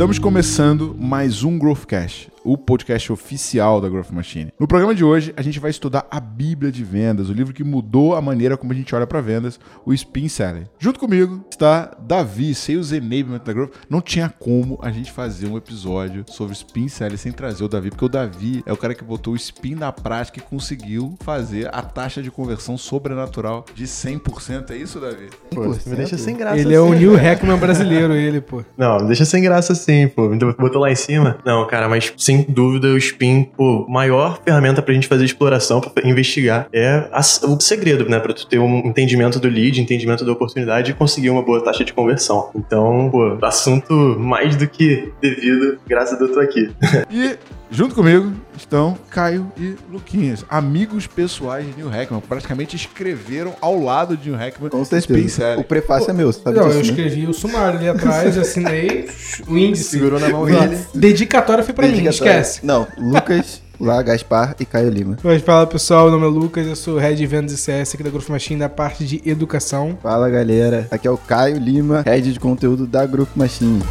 Estamos começando mais um Growthcast, o podcast oficial da Growth Machine. No programa de hoje, a gente vai estudar a Bíblia de Vendas, o livro que mudou a maneira como a gente olha para vendas, o Spin Selling. Junto comigo está Davi, Sales Enablement da Growth. Não tinha como a gente fazer um episódio sobre Spin Selling sem trazer o Davi, porque o Davi é o cara que botou o Spin na prática e conseguiu fazer a taxa de conversão sobrenatural de 100%. É isso, Davi? Pô, me deixa sem graça Ele é assim, o Neil né? Hackman brasileiro, ele, pô. Não, me deixa sem graça assim, pô. Me botou lá em cima. Não, cara, mas sem dúvida o Spin, pô, maior ferramenta pra gente fazer exploração, pra investigar, é a- o segredo, né? Pra tu ter um entendimento do lead, entendimento da oportunidade e conseguir uma boa taxa de conversão. Então, pô, assunto mais do que devido, graças a Deus eu tô aqui. E junto comigo estão Caio e Luquinhas, amigos pessoais de Neil Hackman. Praticamente escreveram ao lado de Neil Hackman Com certeza. O prefácio é meu, sabe Não, eu disso, né? escrevi o sumário ali atrás, assinei o índice. Segurou na mão dele. Dedicatória foi pra mim, esquece. Não, Lucas, lá, Gaspar e Caio Lima. Mas fala pessoal, meu nome é Lucas, eu sou Head de Vendas e CS aqui da Growth Machine da parte de educação. Fala galera, aqui é o Caio Lima, head de conteúdo da Grupo Machine.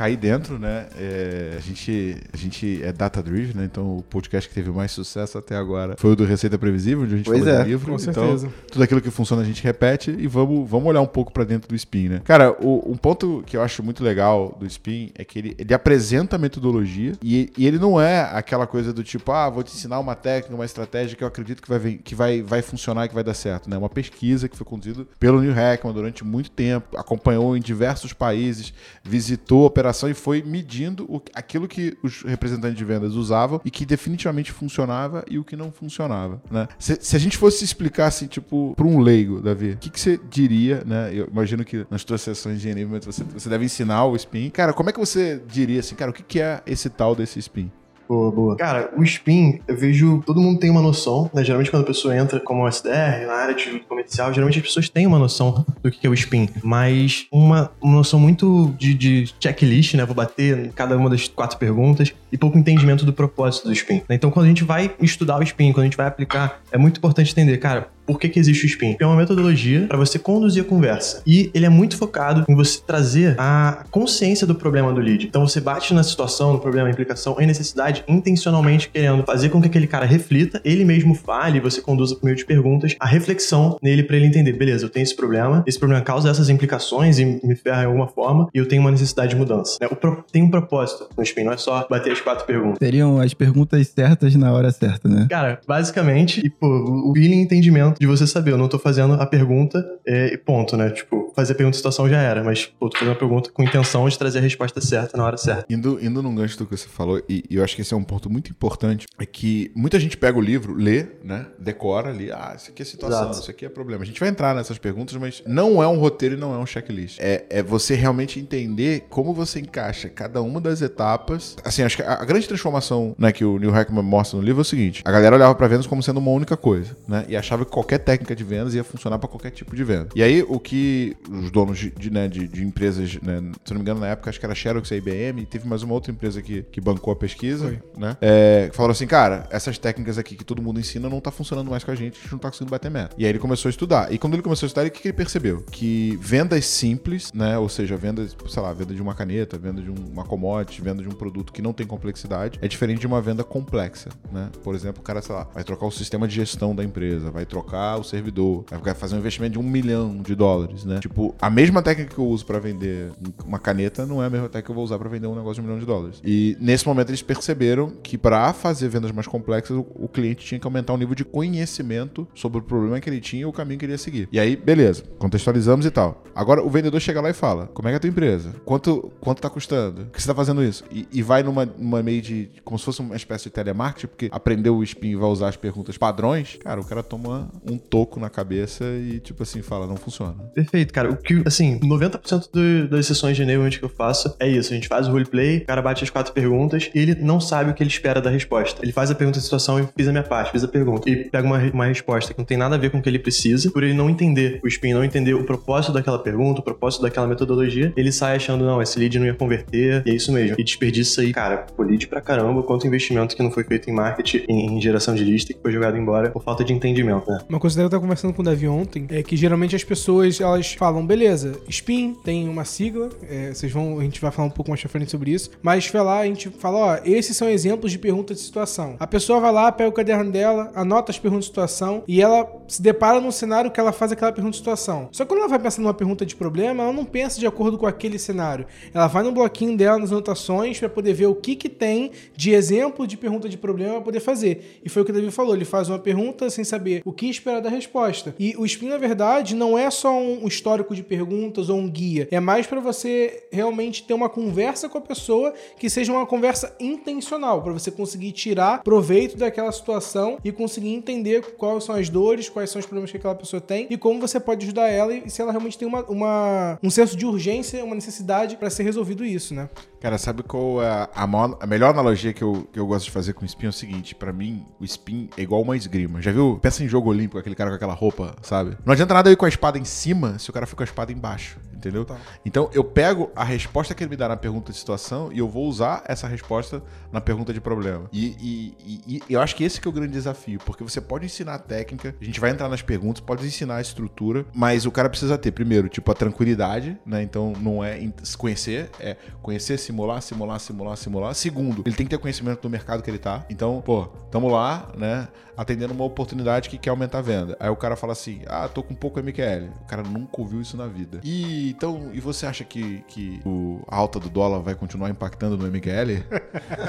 Cair dentro, né? É, a, gente, a gente é data-driven, né? Então o podcast que teve mais sucesso até agora foi o do Receita Previsível, onde a gente Pois falou é, livro. com então, certeza. tudo aquilo que funciona a gente repete e vamos, vamos olhar um pouco pra dentro do Spin, né? Cara, o- um ponto que eu acho muito legal do Spin é que ele, ele apresenta a metodologia e, e ele não é aquela coisa do tipo, ah, vou te ensinar uma técnica, uma estratégia que eu acredito que vai, que vai, vai funcionar e que vai dar certo, né? Uma pesquisa que foi conduzida pelo Neil Hackman durante muito tempo, acompanhou em diversos países, visitou a operação e foi medindo o- aquilo que os representantes de vendas usavam e que definitivamente funcionava e o que não funcionava, né? Se, se a gente fosse explicar assim, tipo, para um leigo, Davi, o que, que você diria, né? Eu imagino que nas tuas sessões de enablement você, você deve ensinar o spin. Cara, como é que você diria assim, cara, o que, que é esse tal desse spin? Boa, boa. Cara, o Spin, eu vejo. Todo mundo tem uma noção, né? Geralmente quando a pessoa entra como SDR na área de comercial, geralmente as pessoas têm uma noção do que é o Spin. Mas uma, uma noção muito de, de checklist, né? Vou bater em cada uma das quatro perguntas e pouco entendimento do propósito do Spin. né? Então quando a gente vai estudar o Spin, quando a gente vai aplicar, é muito importante entender, cara, por que, que existe o Spin? É uma metodologia para você conduzir a conversa. E ele é muito focado em você trazer a consciência do problema do lead. Então você bate na situação, no problema, na implicação, em necessidade, intencionalmente querendo fazer com que aquele cara reflita, ele mesmo fale, você conduza por meio de perguntas, a reflexão nele para ele entender, beleza, eu tenho esse problema, esse problema causa essas implicações e me ferra em alguma forma, e eu tenho uma necessidade de mudança. né? Pro- Tem um propósito no Spin, não é só bater as quatro perguntas. Seriam as perguntas certas na hora certa, né? Cara, basicamente, e, pô, o feeling e entendimento de você saber, eu não tô fazendo a pergunta é, e ponto, né? Tipo, fazer a pergunta de situação já era, mas, pô, tô fazendo a pergunta com intenção de trazer a resposta certa na hora certa. Indo, indo num gancho do que você falou, e, e eu acho que esse é um ponto muito importante, é que muita gente pega o livro, lê, né? Decora ali, ah, isso aqui é situação, Exato. isso aqui é problema. A gente vai entrar nessas perguntas, mas não é um roteiro e não é um checklist. É, é você realmente entender como você encaixa cada uma das etapas. Assim, acho que a, a grande transformação né, que o Neil Hackman mostra no livro é o seguinte: a galera olhava pra vendas como sendo uma única coisa, né? E achava que qualquer técnica de vendas ia funcionar pra qualquer tipo de venda. E aí, o que os donos de, de, né, de, de empresas, né, se não me engano, na época, acho que era Xerox e IBM, e teve mais uma outra empresa que, que bancou a pesquisa, Foi. né? É, falaram assim, cara, essas técnicas aqui que todo mundo ensina não tá funcionando mais com a gente, a gente não tá conseguindo bater meta. E aí ele começou a estudar. E quando ele começou a estudar, o que, que ele percebeu? Que vendas simples, né? Ou seja, vendas, sei lá, venda de uma caneta, venda de um- uma commodity, venda de um produto que não tem complexidade, é diferente de uma venda complexa, né? Por exemplo, o cara, sei lá, vai trocar o sistema de gestão da empresa, vai trocar o servidor, vai fazer um investimento de um milhão de dólares, né? Tipo, a mesma técnica que eu uso pra vender uma caneta não é a mesma técnica que eu vou usar pra vender um negócio de um milhão de dólares. E nesse momento eles perceberam que pra fazer vendas mais complexas, o cliente tinha que aumentar o nível de conhecimento sobre o problema que ele tinha e o caminho que ele ia seguir. E aí, beleza, contextualizamos e tal. Agora o vendedor chega lá e fala: como é que é a tua empresa? Quanto, quanto tá custando? Por que você tá fazendo isso? E, e vai numa, numa meio de. como se fosse uma espécie de telemarketing, porque aprendeu o spin e vai usar as perguntas padrões. Cara, o cara toma um toco na cabeça e, tipo assim, fala: não funciona. Perfeito, Cara, o que, assim, 90% do, das sessões de enablement que eu faço é isso. A gente faz o roleplay, o cara bate as quatro perguntas e ele não sabe o que ele espera da resposta. Ele faz a pergunta de situação e fiz a minha parte, fiz a pergunta. E pega uma, uma resposta que não tem nada a ver com o que ele precisa, por ele não entender o spin, não entender o propósito daquela pergunta, o propósito daquela metodologia, ele sai achando, não, esse lead não ia converter, e é isso mesmo. E desperdiça aí, cara, pô, lead pra caramba, quanto investimento que não foi feito em marketing, em, em geração de lista, que foi jogado embora por falta de entendimento, né? Uma coisa que eu tava conversando com o Davi ontem é que geralmente as pessoas elas falam, beleza, spin tem uma sigla, é, vocês vão, a gente vai falar um pouco mais pra frente sobre isso, mas vai lá, a gente fala, ó, esses são exemplos de pergunta de situação. A pessoa vai lá, pega o caderno dela, anota as perguntas de situação e ela se depara num cenário que ela faz aquela pergunta de situação. Só que quando ela vai pensar numa pergunta de problema, ela não pensa de acordo com aquele cenário. Ela vai no bloquinho dela, nas anotações, para poder ver o que que tem de exemplo de pergunta de problema para poder fazer. E foi o que o Davi falou, ele faz uma pergunta sem saber o que esperar da resposta. E o Spin, na verdade, não é só um histórico de perguntas ou um guia, é mais para você realmente ter uma conversa com a pessoa que seja uma conversa intencional, para você conseguir tirar proveito daquela situação e conseguir entender quais são as dores, quais são os problemas que aquela pessoa tem e como você pode ajudar ela e se ela realmente tem uma, uma um senso de urgência, uma necessidade para ser resolvido isso, né? Cara, sabe qual é a, maior, a melhor analogia que eu, que eu gosto de fazer com o spin? É o seguinte: para mim, o spin é igual uma esgrima. Já viu? Pensa em jogo olímpico, aquele cara com aquela roupa, sabe? Não adianta nada eu ir com a espada em cima se o cara for com a espada embaixo entendeu? Tá. Então eu pego a resposta que ele me dá na pergunta de situação e eu vou usar essa resposta na pergunta de problema. E, e, e, e eu acho que esse que é o grande desafio, porque você pode ensinar a técnica, a gente vai entrar nas perguntas, pode ensinar a estrutura, mas o cara precisa ter, primeiro, tipo, a tranquilidade, né? Então não é se conhecer, é conhecer, simular, simular, simular, simular. Segundo, ele tem que ter conhecimento do mercado que ele tá. Então, pô, tamo lá, né? Atendendo uma oportunidade que quer aumentar a venda. Aí o cara fala assim: ah, tô com pouco MQL. O cara nunca ouviu isso na vida. E então, e você acha que, que o, a alta do dólar vai continuar impactando no MQL?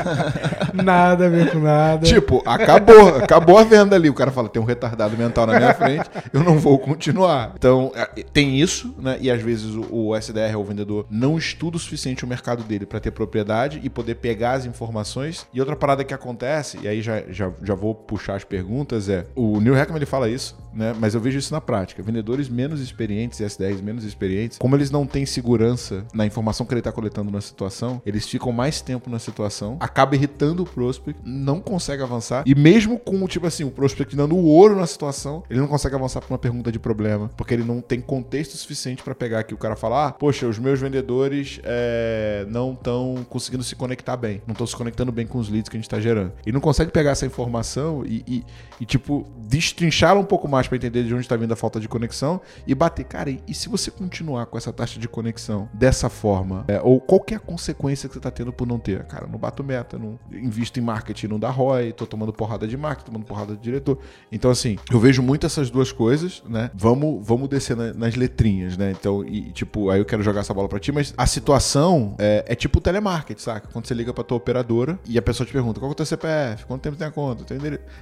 nada a ver com nada. Tipo, acabou, acabou a venda ali. O cara fala, tem um retardado mental na minha frente, eu não vou continuar. Então, é, tem isso, né? E às vezes o, o SDR, o vendedor, não estuda o suficiente o mercado dele para ter propriedade e poder pegar as informações. E outra parada que acontece, e aí já, já, já vou puxar as perguntas, é o Neil Heckman ele fala isso, né? Mas eu vejo isso na prática. Vendedores menos experientes, SDRs menos experientes, como eles não têm segurança na informação que ele está coletando na situação, eles ficam mais tempo na situação, acaba irritando o prospect, não consegue avançar. E mesmo com, tipo assim, o prospect dando o ouro na situação, ele não consegue avançar para uma pergunta de problema, porque ele não tem contexto suficiente para pegar aqui o cara falar: ah, poxa, os meus vendedores é, não estão conseguindo se conectar bem, não estão se conectando bem com os leads que a gente está gerando. E não consegue pegar essa informação e, e, e tipo, destrinchá-la um pouco mais para entender de onde está vindo a falta de conexão e bater. Cara, e, e se você continuar com essa taxa de conexão dessa forma, é, ou qualquer consequência que você tá tendo por não ter. Cara, não bato meta, não invisto em marketing, não dá ROI, tô tomando porrada de marketing, tomando porrada de diretor. Então, assim, eu vejo muito essas duas coisas, né? Vamos, vamos descer na, nas letrinhas, né? Então, e, tipo, aí eu quero jogar essa bola pra ti, mas a situação é, é tipo telemarketing, saca? Quando você liga pra tua operadora e a pessoa te pergunta qual é o teu CPF, quanto tempo tem a conta, tem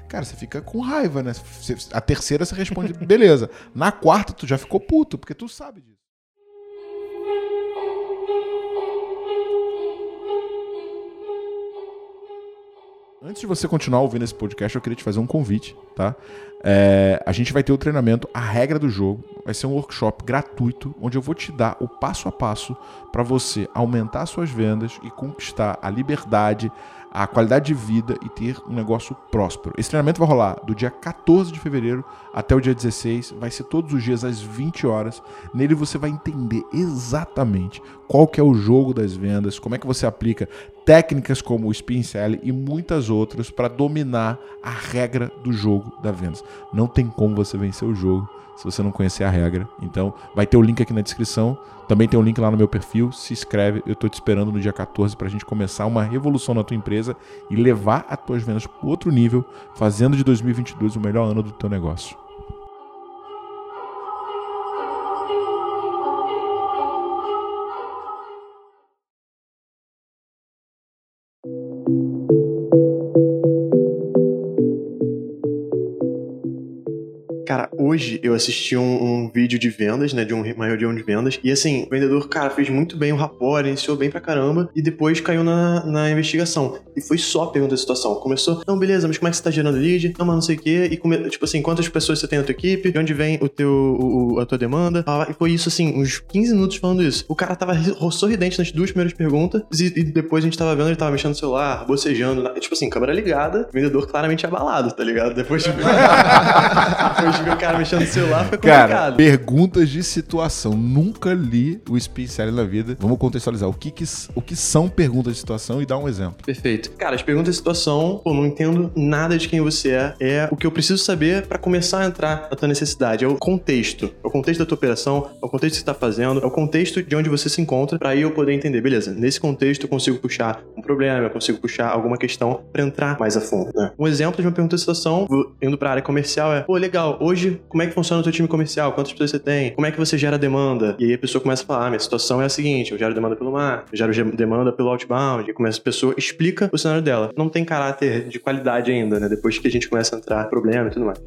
Cara, você fica com raiva, né? A terceira você responde, beleza. Na quarta, tu já ficou puto, porque tu sabe disso. Antes de você continuar ouvindo esse podcast, eu queria te fazer um convite, tá? É, a gente vai ter o treinamento A Regra do Jogo. Vai ser um workshop gratuito, onde eu vou te dar o passo a passo para você aumentar suas vendas e conquistar a liberdade, a qualidade de vida e ter um negócio próspero. Esse treinamento vai rolar do dia 14 de fevereiro até o dia 16, vai ser todos os dias às 20 horas. Nele você vai entender exatamente qual que é o jogo das vendas, como é que você aplica técnicas como o spin e muitas outras para dominar a regra do jogo da vendas. Não tem como você vencer o jogo se você não conhecer a regra. Então, vai ter o link aqui na descrição. Também tem o link lá no meu perfil. Se inscreve. Eu estou te esperando no dia 14 para a gente começar uma revolução na tua empresa e levar as tuas vendas para outro nível, fazendo de 2022 o melhor ano do teu negócio. Hoje eu assisti um, um vídeo de vendas, né, de um, uma reunião de vendas, e assim, o vendedor, cara, fez muito bem o rapport, iniciou bem pra caramba, e depois caiu na, na investigação. E foi só pergunta de situação. Começou, não, beleza, mas como é que você tá gerando lead? Não, mas não sei o quê. E come, tipo assim, quantas pessoas você tem na tua equipe? De onde vem o teu, o, a tua demanda? E foi isso, assim, uns 15 minutos falando isso. O cara tava sorridente nas duas primeiras perguntas, e, e depois a gente tava vendo, ele tava mexendo no celular, bocejando, na, tipo assim, câmera ligada, vendedor claramente abalado, tá ligado? Depois de, depois de ver o cara mexendo no celular, foi complicado. Cara, perguntas de situação. Nunca li o Spin Selling na vida. Vamos contextualizar. O que, que, o que são perguntas de situação e dar um exemplo. Perfeito. Cara, as perguntas de situação, pô, não entendo nada de quem você é. É o que eu preciso saber para começar a entrar na tua necessidade. É o contexto. É o contexto da tua operação, é o contexto que você tá fazendo, é o contexto de onde você se encontra, para aí eu poder entender, beleza, nesse contexto eu consigo puxar um problema, eu consigo puxar alguma questão para entrar mais a fundo, né? Um exemplo de uma pergunta de situação, indo pra área comercial, é, pô, legal, hoje, como é que funciona o teu time comercial? Quantas pessoas você tem? Como é que você gera demanda? E aí a pessoa começa a falar, ah, minha situação é a seguinte, eu gero demanda pelo mar, eu gero demanda pelo outbound, e começa a pessoa explica o cenário dela. Não tem caráter de qualidade ainda, né? Depois que a gente começa a entrar problema e tudo mais.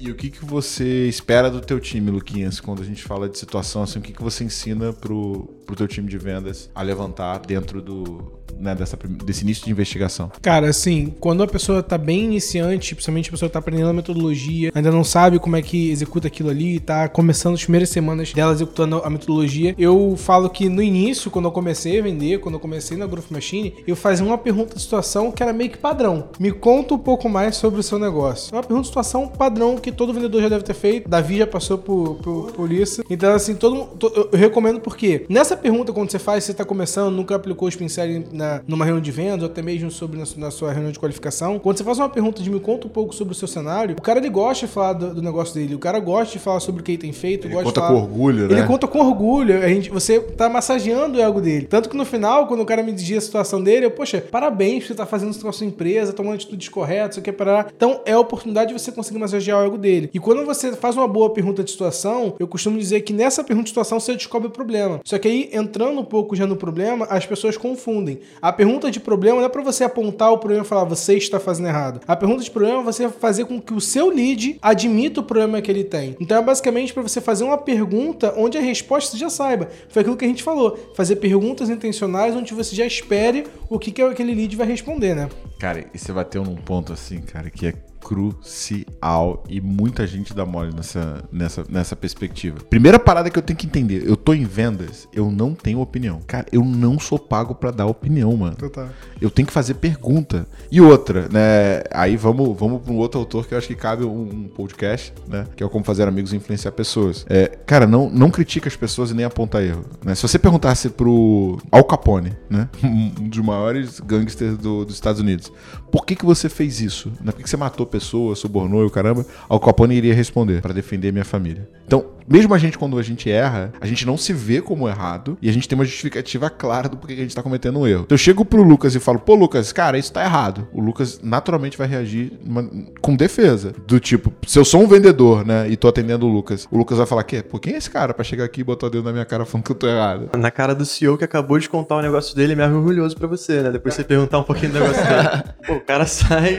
E o que, que você espera do teu time, Luquinhas, quando a gente fala de situação assim, o que, que você ensina pro, pro teu time de vendas a levantar dentro do, né, dessa, desse início de investigação? Cara, assim, quando a pessoa tá bem iniciante, principalmente a pessoa tá aprendendo a metodologia, ainda não sabe como é que executa aquilo ali, tá começando as primeiras semanas dela executando a metodologia, eu falo que no início, quando eu comecei a vender, quando eu comecei na Growth Machine, eu fazia uma pergunta de situação que era meio que padrão. Me conta um pouco mais sobre o seu negócio. Uma pergunta de situação padrão que que todo vendedor já deve ter feito. Davi já passou por, por, por isso. Então, assim, todo, todo, eu recomendo porque nessa pergunta, quando você faz, você está começando, nunca aplicou os pincéis na, numa reunião de vendas, ou até mesmo sobre na, na, sua reunião de qualificação. Quando você faz uma pergunta de me conta um pouco sobre o seu cenário, o cara ele gosta de falar do, do negócio dele, o cara gosta de falar sobre o que ele tem feito. Ele conta com orgulho, né? Ele conta com orgulho. A gente, você tá massageando o ego dele. Tanto que no final, quando o cara me dizia a situação dele, eu, poxa, parabéns você tá fazendo isso com a sua empresa, tomando atitudes corretas, o que parar. Então, é a oportunidade de você conseguir massagear o ego dele. E quando você faz uma boa pergunta de situação, eu costumo dizer que nessa pergunta de situação você descobre o problema. Só que aí, entrando um pouco já no problema, as pessoas confundem. A pergunta de problema não é para você apontar o problema e falar você está fazendo errado. A pergunta de problema é você fazer com que o seu lead admita o problema que ele tem. Então é basicamente para você fazer uma pergunta onde a resposta você já saiba. Foi aquilo que a gente falou. Fazer perguntas intencionais onde você já espere o que, que aquele lead vai responder, né? Cara, e você bateu num ponto assim, cara, que é crucial e muita gente dá mole nessa, nessa, nessa perspectiva. Primeira parada que eu tenho que entender, eu tô em vendas, eu não tenho opinião. Cara, eu não sou pago para dar opinião, mano. Total. Eu tenho que fazer pergunta. E outra, né? Aí vamos, vamos para um outro autor que eu acho que cabe um, um, podcast, né? Que é o Como Fazer Amigos e Influenciar Pessoas. É, cara, não, não critica as pessoas e nem aponta erro. Né? Se você perguntasse pro Al Capone, né? Um dos maiores gangsters do, dos Estados Unidos, por que, que você fez isso? Né? Por que, que você matou pessoas, subornou e o caramba? Al Capone iria responder para defender minha família. Então, mesmo a gente, quando a gente erra, a gente não se vê como errado e a gente tem uma justificativa clara do porquê que a gente tá cometendo um erro. Então eu chego pro Lucas e falo, pô, Lucas, cara, isso tá errado. O Lucas naturalmente vai reagir uma, com defesa. Do tipo, se eu sou um vendedor, né, e tô atendendo o Lucas, o Lucas vai falar, que, pô, quem é esse cara pra chegar aqui e botar o dedo na minha cara falando que eu tô errado? Na cara do CEO que acabou de contar o negócio dele, é orgulhoso pra você, né? Depois você perguntar um pouquinho do negócio dele. Pô, o cara sai,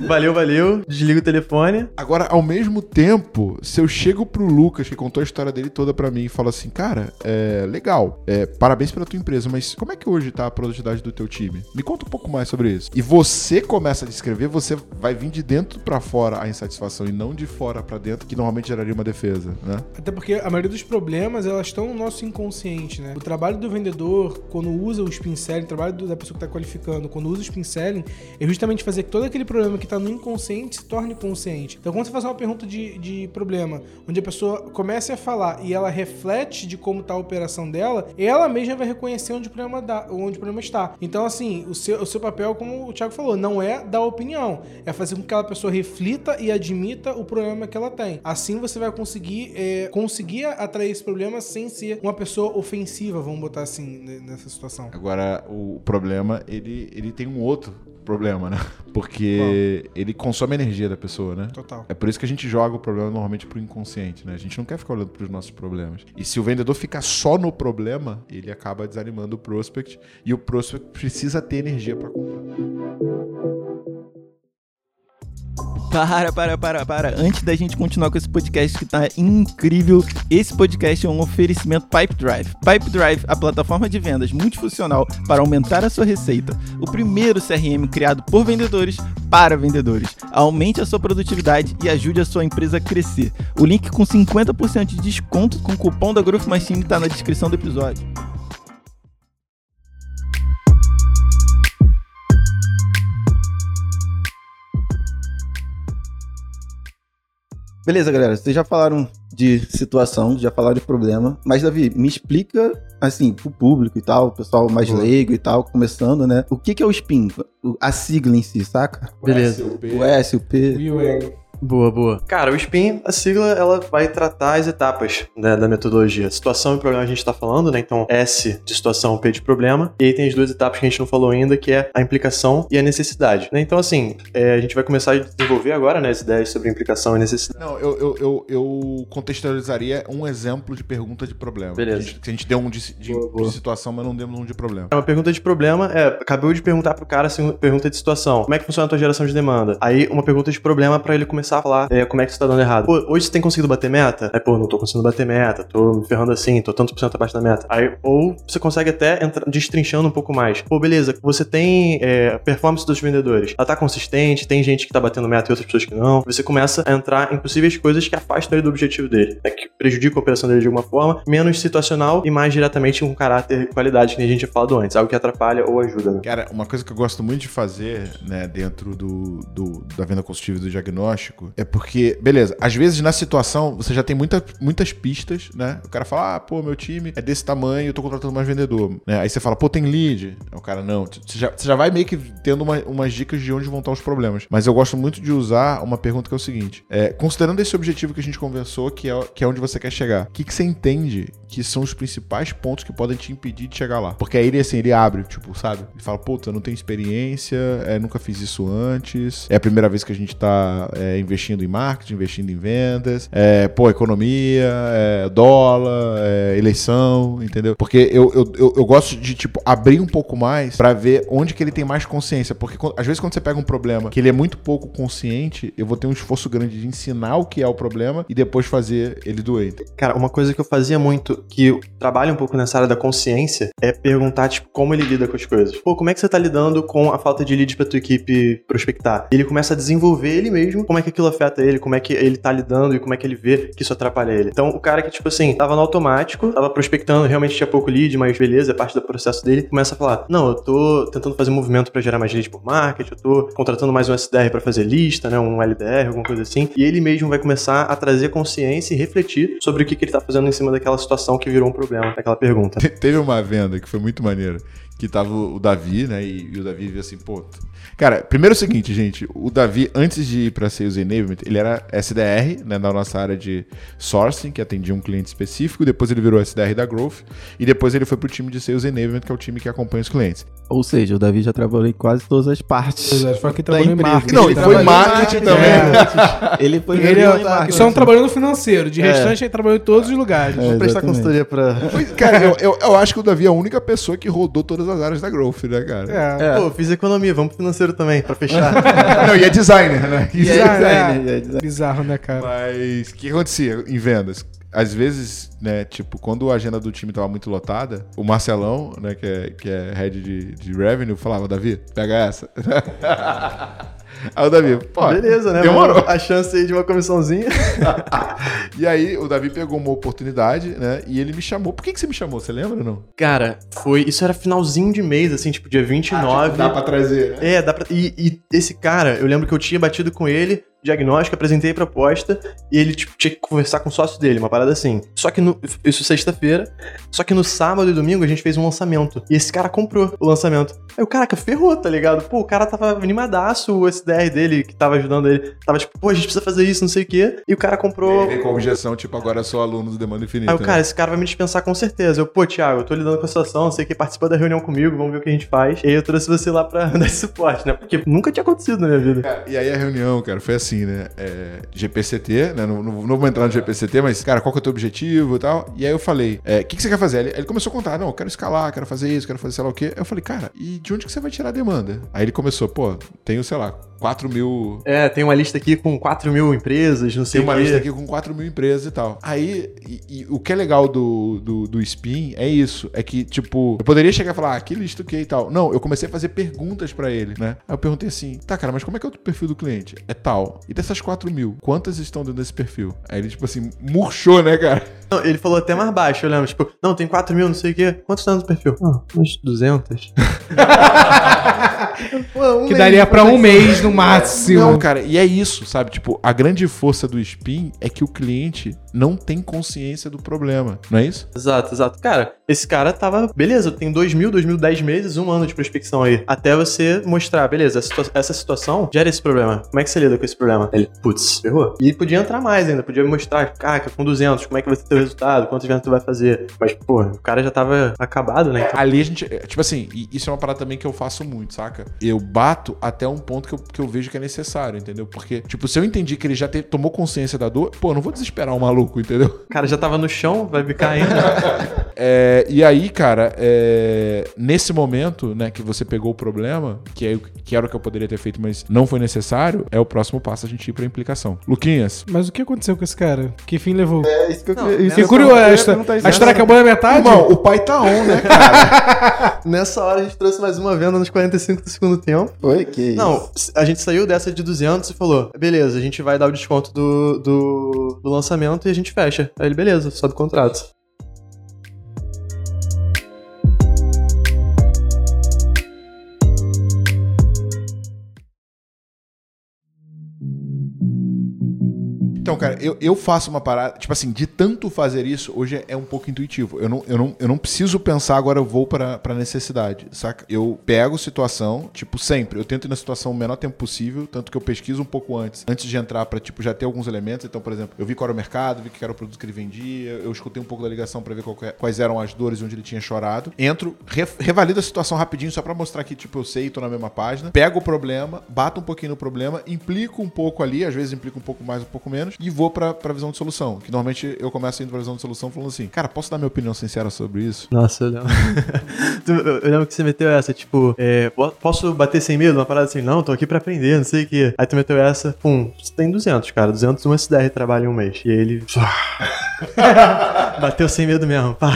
valeu, valeu, desliga o telefone. Agora, ao mesmo tempo, se eu chego pro Lucas, que contou a história dele toda para mim e fala assim, cara, é legal, é, parabéns pela tua empresa, mas como é que hoje tá a produtividade do teu time? Me conta um pouco mais sobre isso. E você começa a descrever, você vai vir de dentro para fora a insatisfação e não de fora para dentro, que normalmente geraria uma defesa, né? Até porque a maioria dos problemas, elas estão no nosso inconsciente, né? O trabalho do vendedor, quando usa o spin selling, o trabalho da pessoa que tá qualificando, quando usa o spin selling, é justamente fazer que todo aquele problema que tá no inconsciente se torne consciente. Então, quando você faz uma pergunta de, de problema, onde a pessoa começa a falar falar e ela reflete de como está a operação dela, ela mesma vai reconhecer onde o problema, dá, onde o problema está. Então, assim, o seu, o seu papel, como o Thiago falou, não é dar opinião, é fazer com que aquela pessoa reflita e admita o problema que ela tem. Assim você vai conseguir, é, conseguir atrair esse problema sem ser uma pessoa ofensiva, vamos botar assim, nessa situação. Agora, o problema, ele, ele tem um outro problema, né? Porque Bom. ele consome a energia da pessoa, né? Total. É por isso que a gente joga o problema normalmente pro inconsciente, né? A gente não quer ficar olhando pros nossos problemas. E se o vendedor ficar só no problema, ele acaba desanimando o prospect e o prospect precisa ter energia para comprar. Para, para, para, para. Antes da gente continuar com esse podcast que tá incrível, esse podcast é um oferecimento Pipe Drive. Pipe Drive, a plataforma de vendas multifuncional para aumentar a sua receita. O primeiro CRM criado por vendedores para vendedores. Aumente a sua produtividade e ajude a sua empresa a crescer. O link com 50% de desconto com o cupom da Growth Machine tá na descrição do episódio. Beleza, galera. Vocês já falaram de situação, já falaram de problema. Mas, Davi, me explica, assim, pro público e tal, o pessoal mais Boa. leigo e tal, começando, né? O que, que é o SPIN? O- A sigla em si, saca? Beleza. O S, o P. O. Boa, boa. Cara, o SPIN, a sigla, ela vai tratar as etapas né, da metodologia. Situação e problema a gente tá falando, né? Então, S de situação, P de problema. E aí tem as duas etapas que a gente não falou ainda, que é a implicação e a necessidade. né? Então, assim, é, a gente vai começar a desenvolver agora, né, as ideias sobre implicação e necessidade. Não, eu, eu, eu, eu contextualizaria um exemplo de pergunta de problema. Beleza. A gente, que a gente deu um de, de- Boa, boa. de situação, mas não demos um de problema. É Uma pergunta de problema é, acabou de perguntar pro cara assim, uma pergunta de situação. Como é que funciona a tua geração de demanda? Aí uma pergunta de problema pra ele começar a falar é, como é que você tá dando errado. Pô, hoje você tem conseguido bater meta? Aí, pô, não tô conseguindo bater meta, tô me ferrando assim, tô tantos por cento abaixo da meta. Aí, ou você consegue até entrar destrinchando um pouco mais. Pô, beleza, você tem é, performance dos vendedores. Ela tá consistente, tem gente que tá batendo meta e outras pessoas que não. Você começa a entrar em possíveis coisas que afastam ele do objetivo dele, né, que prejudicam a operação dele de alguma forma, menos situacional e mais diretamente com caráter e qualidade que a gente falado antes, algo que atrapalha ou ajuda. Né? Cara, uma coisa que eu gosto muito de fazer, né, dentro do, do- da venda consultiva e do diagnóstico, é porque, beleza, às vezes na situação você já tem muita, muitas pistas, né? O cara fala, ah, pô, meu time é desse tamanho, eu tô contratando mais vendedor. Né? Aí você fala, pô, tem lead. O cara, não. Você já, você já vai meio que tendo uma- umas dicas de onde vão estar os problemas. Mas eu gosto muito de usar uma pergunta que é o seguinte: é, considerando esse objetivo que a gente conversou, que é, que é onde você quer chegar, o que, que você entende que são os principais pontos que podem te impedir de chegar lá? Porque aí ele, assim, ele abre, tipo, sabe? Ele fala, puta, não tenho experiência, é, nunca fiz isso antes, é a primeira vez que a gente tá é, investindo em marketing, investindo em vendas, é, pô, economia, é, dólar, é, eleição, entendeu? Porque eu, eu, eu, eu gosto de, tipo, abrir um pouco mais pra ver onde que ele tem mais consciência. Porque às vezes quando você pega um problema que ele é muito pouco consciente, eu vou ter um esforço grande de ensinar o que é o problema e depois fazer ele doer. Cara, uma coisa que eu fazia muito, que eu trabalho um pouco nessa área da consciência, é perguntar, tipo, como ele lida com as coisas. Pô, como é que você tá lidando com a falta de leads pra tua equipe prospectar? Ele começa a desenvolver ele mesmo, como é que aquilo afeta ele, como é que ele tá lidando e como é que ele vê que isso atrapalha ele. Então, o cara que, tipo assim, tava no automático, tava prospectando, realmente tinha pouco lead, mas beleza, é parte do processo dele, começa a falar, não, eu tô tentando fazer um movimento pra gerar mais lead por market, eu tô contratando mais um SDR pra fazer lista, né, um LDR, alguma coisa assim, e ele mesmo vai começar a trazer consciência e refletir sobre o que, que ele tá fazendo em cima daquela situação que virou um problema, daquela pergunta. Te- Teve uma venda que foi muito maneira. Que tava o Davi, né? E, e o Davi viu assim, pô. Cara, primeiro é o seguinte, gente. O Davi, antes de ir pra Sales Enablement, ele era SDR, né? Na nossa área de sourcing, que atendia um cliente específico. Depois ele virou SDR da Growth. E depois ele foi pro time de Sales Enablement, que é o time que acompanha os clientes. Ou seja, o Davi já trabalhou em quase todas as partes. Exato, foi aqui da trabalhando em marketing. Não, Ele foi trabalhou em marketing também. Ele foi Ele é, marketing. só não trabalhou no financeiro, de restante ele trabalhou em todos os lugares. É, Vou prestar consultoria pra. Pois, cara, eu, eu, eu acho que o Davi é a única pessoa que rodou todas as áreas da Growth, né, cara? É. Pô, fiz economia, vamos pro financeiro também, pra fechar. Não, e é designer, né? E é Bizarro, designer, né? e é designer. Bizarro, né, cara? Mas o que acontecia em vendas? Às vezes, né, tipo, quando a agenda do time tava muito lotada, o Marcelão, né, que é, que é head de, de revenue, falava, Davi, pega essa. Aí o Davi, pô, Beleza, né? demorou. A chance aí de uma comissãozinha. E aí o Davi pegou uma oportunidade, né, e ele me chamou. Por que, que você me chamou? Você lembra ou não? Cara, foi. Isso era finalzinho de mês, assim, tipo, dia 29. Dá pra trazer, né? É, dá pra. E, e esse cara, eu lembro que eu tinha batido com ele, diagnóstico, apresentei a proposta, e ele, tipo, tinha que conversar com o sócio dele, uma parada assim. Só que no. Isso sexta-feira. Só que no sábado e domingo a gente fez um lançamento. E esse cara comprou o lançamento. Aí o caraca, ferrou, tá ligado? Pô, o cara tava animadaço, o SDR dele, que tava ajudando ele, tava tipo, pô, a gente precisa fazer isso, não sei o quê. E o cara comprou. Ele com a objeção, tipo, agora sou aluno do Demanda Infinita. Aí o né? cara, esse cara vai me dispensar com certeza. Eu, pô, Thiago, eu tô lidando com a situação, não sei o que, participa da reunião comigo, vamos ver o que a gente faz. E aí eu trouxe você lá pra dar esse suporte, né? Porque nunca tinha acontecido na minha vida. Cara, e aí a reunião, cara, foi assim, né? É, GPCT, né? Não, não, não vou entrar no GPCT, mas, cara, qual que é o teu objetivo e tal? E aí eu falei, é, o que, que você quer fazer? Ele, ele começou a contar, não, eu quero escalar, quero fazer isso, quero fazer sei lá o quê. Eu falei, cara, e de onde que você vai tirar a demanda? Aí ele começou, pô, tenho, sei lá, 4 mil. É, tem uma lista aqui com 4 mil empresas, não sei Tem uma quê. lista aqui com 4 mil empresas e tal. Aí, e- e o que é legal do, do, do Spin é isso. É que, tipo, eu poderia chegar e falar, ah, que lista o que e tal. Não, eu comecei a fazer perguntas pra ele, né? Aí eu perguntei assim, tá, cara, mas como é que é o perfil do cliente? É tal. E dessas 4 mil, quantas estão dentro desse perfil? Aí ele, tipo assim, murchou, né, cara? Não, ele falou até mais baixo, eu lembro. Tipo, não, tem 4 mil, não sei o quê. Quantos tá no perfil? Ah, uns 200. Pô, um Que mês daria de pra um mês no máximo. Não, cara, e é isso, sabe? Tipo, a grande força do Spin é que o cliente não tem consciência do problema, não é isso? Exato, exato. Cara, esse cara tava. Beleza, tem 2 mil, 2 mil, 10 meses, um ano de prospecção aí. Até você mostrar, beleza, essa situa- essa situação gera esse problema. Como é que você lida com esse problema? Ele, putz, ferrou. E podia entrar mais ainda, podia mostrar, caraca, com 200, como é que vai ser resultado, quantas vendas tu vai fazer. Mas, pô, o cara já tava acabado, né? Então, Ali a gente. é, Tipo assim, e isso é uma parada também que eu faço muito, saca? Eu bato até um ponto que eu, que eu vejo que é necessário, entendeu? Porque, tipo, se eu entendi que ele já te- tomou consciência da dor, pô, eu não vou desesperar o maluco, entendeu? o cara já tava no chão, vai ficar ainda. É, e aí, cara, é, nesse momento, né, que você pegou o problema, que, é, que era o que eu poderia ter feito, mas não foi necessário, é o próximo passo a gente ir pra implicação. Luquinhas, Mas o que aconteceu com esse cara? Que fim levou? É isso que eu Não, isso eu curioso. A a história acabou na metade? irmão, o pai tá on, né, cara? Nessa hora a gente trouxe mais uma venda nos 45 do segundo tempo. Foi, que Não, a gente saiu dessa de 200 e falou: beleza, a gente vai dar o desconto do, do, do lançamento e a gente fecha. Aí ele, beleza, sobe o contrato. Cara, eu, eu faço uma parada, tipo assim, de tanto fazer isso, hoje é um pouco intuitivo. Eu não, eu não, eu não preciso pensar agora eu vou pra, pra necessidade, saca? Eu pego situação, tipo, sempre. Eu tento ir na situação o menor tempo possível, tanto que eu pesquiso um pouco antes, antes de entrar pra, tipo, já ter alguns elementos. Então, por exemplo, eu vi qual era o mercado, vi que era o produto que ele vendia, eu escutei um pouco da ligação pra ver é- quais eram as dores onde ele tinha chorado. Entro, re- revalido a situação rapidinho, só pra mostrar que, tipo, eu sei, tô na mesma página. Pego o problema, bato um pouquinho no problema, implico um pouco ali, às vezes implico um pouco mais, um pouco menos, e vou pra, pra visão de solução. Que normalmente eu começo indo pra visão de solução falando assim, cara, posso dar minha opinião sincera sobre isso? Nossa, eu lembro. Eu lembro que você meteu essa, tipo, é, po- posso bater sem medo? Uma parada assim, não, tô aqui pra aprender, não sei o quê. Aí tu meteu essa, pum, você tem 200, cara, 200 um SDR trabalha em um mês. E ele. Bateu sem medo mesmo, pá.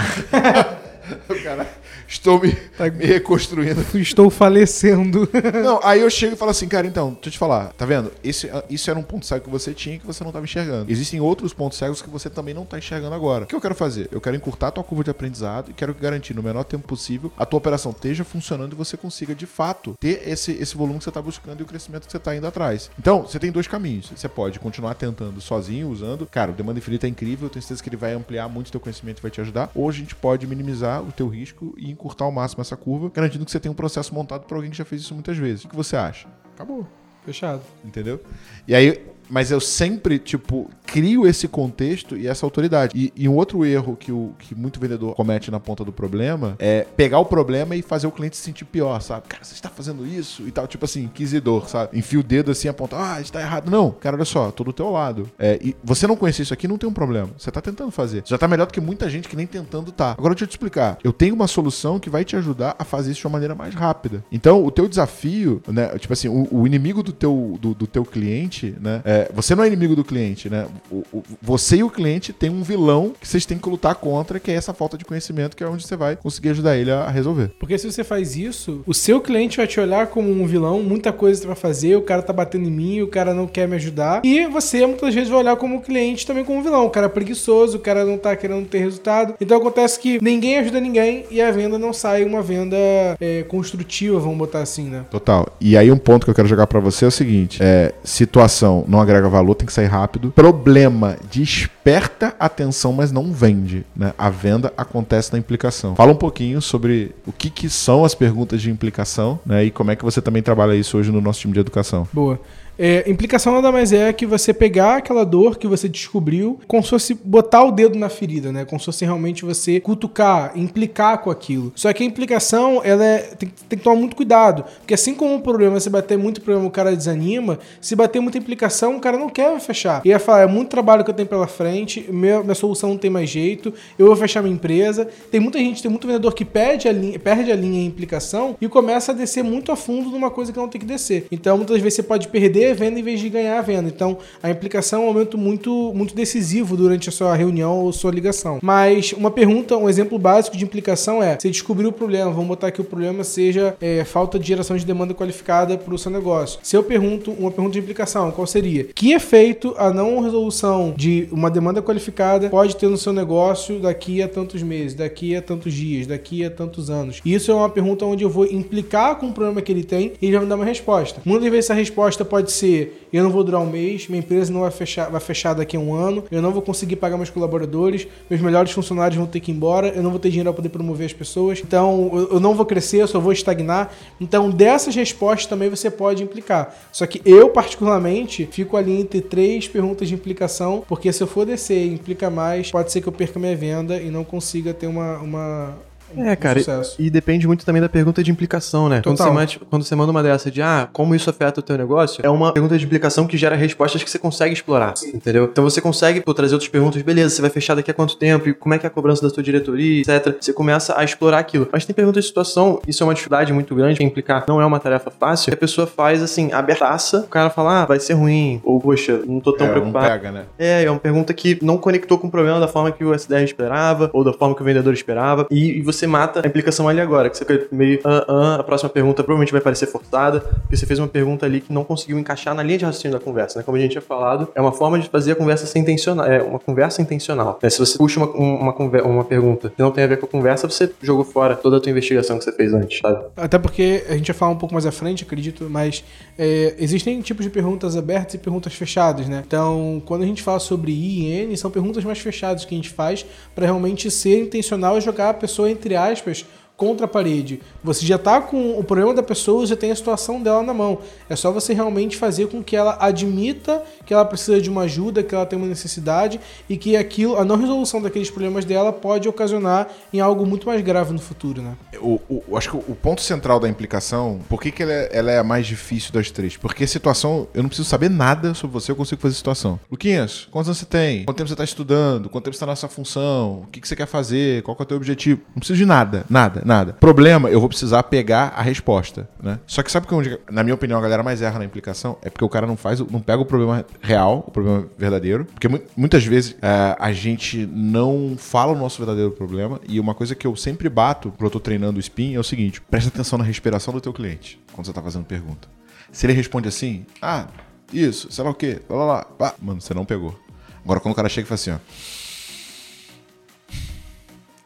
Estou me, me reconstruindo. Estou falecendo. Não, aí eu chego e falo assim, cara, então, deixa eu te falar, tá vendo? Esse, isso era um ponto cego que você tinha que você não estava enxergando. Existem outros pontos cegos que você também não tá enxergando agora. O que eu quero fazer? Eu quero encurtar a tua curva de aprendizado e quero garantir no menor tempo possível a tua operação esteja funcionando e você consiga, de fato, ter esse, esse volume que você tá buscando e o crescimento que você tá indo atrás. Então, você tem dois caminhos. Você pode continuar tentando sozinho, usando. Cara, o demanda infinita é incrível, eu tenho certeza que ele vai ampliar muito o teu conhecimento e vai te ajudar. Ou a gente pode minimizar o teu risco e encurtar ao máximo essa curva, garantindo que você tem um processo montado para alguém que já fez isso muitas vezes. O que você acha? Acabou. Fechado. Entendeu? E aí, mas eu sempre, tipo, crio esse contexto e essa autoridade. E, e um outro erro que, o, que muito vendedor comete na ponta do problema é pegar o problema e fazer o cliente se sentir pior, sabe? Cara, você está fazendo isso e tal, tipo assim, inquisidor, sabe? Enfia o dedo assim, aponta, ah, isso tá errado. Não, cara, olha só, tô do teu lado. É, e você não conhecer isso aqui, não tem um problema. Você tá tentando fazer. Já tá melhor do que muita gente que nem tentando tá. Agora deixa eu te explicar. Eu tenho uma solução que vai te ajudar a fazer isso de uma maneira mais rápida. Então, o teu desafio, né? Tipo assim, o, o inimigo do teu, do, do teu cliente, né? É, você não é inimigo do cliente, né? O- o- você e o cliente tem um vilão que vocês têm que lutar contra, que é essa falta de conhecimento, que é onde você vai conseguir ajudar ele a, resolver. Porque se você faz isso, o seu cliente vai te olhar como um vilão, muita coisa pra fazer, o cara tá batendo em mim, o cara não quer me ajudar. E você muitas vezes vai olhar como cliente também como um vilão. O cara é preguiçoso, o cara não tá querendo ter resultado. Então acontece que ninguém ajuda ninguém e a venda não sai uma venda é, construtiva, vamos botar assim, né? Total. E aí um ponto que eu quero jogar pra você é o seguinte: é, situação não agrega valor, tem que sair rápido. Problema desperta atenção, mas não vende. Né? A venda acontece na implicação. Fala um pouquinho sobre o que, que são as perguntas de implicação, né? E como é que você também trabalha isso hoje no nosso time de educação. Boa. É, implicação nada mais é que você pegar aquela dor que você descobriu, como se fosse botar o dedo na ferida, né? Como se fosse realmente você cutucar, implicar com aquilo. Só que a implicação, ela é, tem, tem que tomar muito cuidado. Porque assim como o problema, você bater muito problema, o cara desanima, se bater muita implicação, o cara não quer fechar. E ia falar, é muito trabalho que eu tenho pela frente, minha, minha solução não tem mais jeito, eu vou fechar minha empresa. Tem muita gente, tem muito vendedor que perde a linha, perde a linha em implicação e começa a descer muito a fundo numa coisa que não tem que descer. Então, muitas vezes você pode perder a venda em vez de ganhar a venda. Então, a implicação é um momento muito, muito decisivo durante a sua reunião ou sua ligação. Mas uma pergunta, um exemplo básico de implicação é: você descobriu o problema, vamos botar que o problema seja é, falta de geração de demanda qualificada para o seu negócio. Se eu pergunto uma pergunta de implicação, qual seria? Que efeito a não resolução de uma demanda qualificada pode ter no seu negócio daqui a tantos meses, daqui a tantos dias, daqui a tantos anos? Isso é uma pergunta onde eu vou implicar com o problema que ele tem e ele vai me dar uma resposta. Muitas vezes essa resposta pode ser: eu não vou durar um mês, minha empresa não vai fechar, vai fechar daqui a um ano, eu não vou conseguir pagar meus colaboradores, meus melhores funcionários vão ter que ir embora, eu não vou ter dinheiro para poder promover as pessoas, então eu, eu não vou crescer, eu só vou estagnar. Então, dessas respostas também você pode implicar. Só que eu, particularmente, fico ali entre três perguntas de implicação, porque se eu for descer e implica mais, pode ser que eu perca minha venda e não consiga ter uma, uma É, cara, sucesso. e depende muito também da pergunta de implicação, né? Quando você, mate- quando você manda uma dessa de, ah, como isso afeta o teu negócio, é uma pergunta de implicação que gera respostas que você consegue explorar, entendeu? Então você consegue pô, trazer outras perguntas, beleza, você vai fechar daqui a quanto tempo, e como é que é a cobrança da sua diretoria, etc. Você começa a explorar aquilo. Mas tem perguntas de situação, isso é uma dificuldade muito grande, porque implicar não é uma tarefa fácil, que a pessoa faz, assim, abertaça, o cara fala, ah, vai ser ruim, ou, poxa, não tô tão É, não preocupado. pega, né? É, é uma pergunta que não conectou com o problema da forma que o SDR esperava, ou da forma que o vendedor esperava, e, e você mata a implicação ali agora, que você fica meio, ah, ah, a próxima pergunta provavelmente vai parecer forçada, porque você fez uma pergunta ali que não conseguiu encaixar na linha de raciocínio da conversa, né? Como a gente tinha falado, é uma forma de fazer a conversa ser intencional, é uma conversa intencional. né? Se você puxa uma, um- uma, uma pergunta que não tem a ver com a conversa, você jogou fora toda a tua investigação que você fez antes, sabe? Até porque a gente vai falar um pouco mais à frente, acredito, mas é, existem tipos de perguntas abertas e perguntas fechadas, né? Então, quando a gente fala sobre I e N, são perguntas mais fechadas que a gente faz para realmente ser intencional e jogar a pessoa, entre aspas, contra a parede. Você já tá com o problema da pessoa, já tem a situação dela na mão. É só você realmente fazer com que ela admita que ela precisa de uma ajuda, que ela tem uma necessidade e que aquilo, a não resolução daqueles problemas dela pode ocasionar em algo muito mais grave no futuro, né? O, o- acho que o ponto central da implicação, por que, que ela, é, ela é a mais difícil das três? Porque situação, eu não preciso saber nada sobre você, eu consigo fazer situação. Luquinhas, quantos anos você tem? Quanto tempo você está estudando? Quanto tempo você está nessa função? O que, que você quer fazer? Qual que é o teu objetivo? Não preciso de nada, nada, nada. Problema, eu vou precisar pegar a resposta, né? Só que sabe que onde, na minha opinião, a galera mais erra na implicação é porque o cara não faz, não pega o problema real, o problema verdadeiro. Porque mu- muitas vezes é, a gente não fala o nosso verdadeiro problema. E uma coisa que eu sempre bato quando eu tô treinando o spin é o seguinte: presta atenção na respiração do teu cliente quando você tá fazendo pergunta. Se ele responde assim, ah, isso, sei lá o quê, lá lá lá, pá, mano, você não pegou. Agora quando o cara chega e fala assim, ó.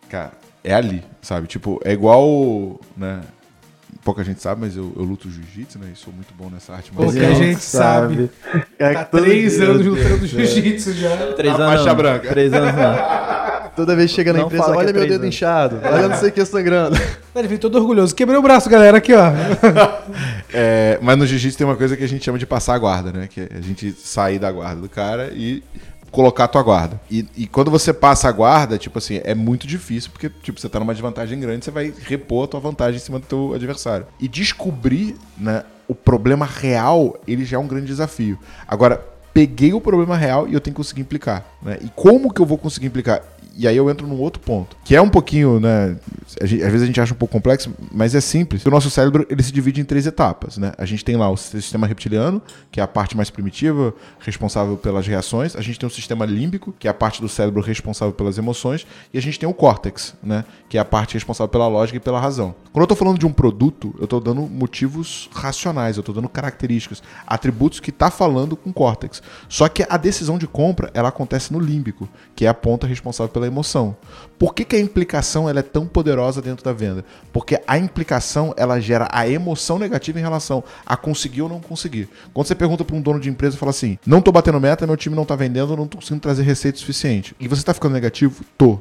Cara, é ali, sabe? Tipo, é igual, né? Pouca gente sabe, mas eu, eu luto jiu-jitsu, né? E sou muito bom nessa arte. Mas Pouca gente sabe. É, Tá três anos lutando jiu-jitsu já. Três A anos. faixa não. branca. Três anos não. Toda vez que chega na Não empresa, fala que olha é meu dedo anos. inchado, olha não sei o que sangrando. Ele veio todo orgulhoso. Quebrei o braço, galera, aqui, ó. É, mas no jiu-jitsu tem uma coisa que a gente chama de passar a guarda, né? Que é a gente sair da guarda do cara e colocar a tua guarda. E, e quando você passa a guarda, tipo assim, é muito difícil, porque tipo, você tá numa desvantagem grande, você vai repor a tua vantagem em cima do teu adversário. E descobrir, né, o problema real, ele já é um grande desafio. Agora, peguei o problema real e eu tenho que conseguir implicar, né? E como que eu vou conseguir implicar? E aí eu entro num outro ponto, que é um pouquinho, né? às vezes a gente acha um pouco complexo, mas é simples. O nosso cérebro ele se divide em três etapas, né? A gente tem lá o sistema reptiliano, que é a parte mais primitiva, responsável pelas reações. A gente tem o sistema límbico, que é a parte do cérebro responsável pelas emoções, e a gente tem o córtex, né? Que é a parte responsável pela lógica e pela razão. Quando eu tô falando de um produto, eu tô dando motivos racionais, eu tô dando características, atributos que tá falando com o córtex. Só que a decisão de compra, ela acontece no límbico, que é a ponta responsável pela emoção. Por que, que a implicação ela é tão poderosa dentro da venda? Porque a implicação ela gera a emoção negativa em relação a conseguir ou não conseguir. Quando você pergunta para um dono de empresa fala assim: não tô batendo meta, meu time não tá vendendo, não tô conseguindo trazer receita suficiente. E você tá ficando negativo? Tô.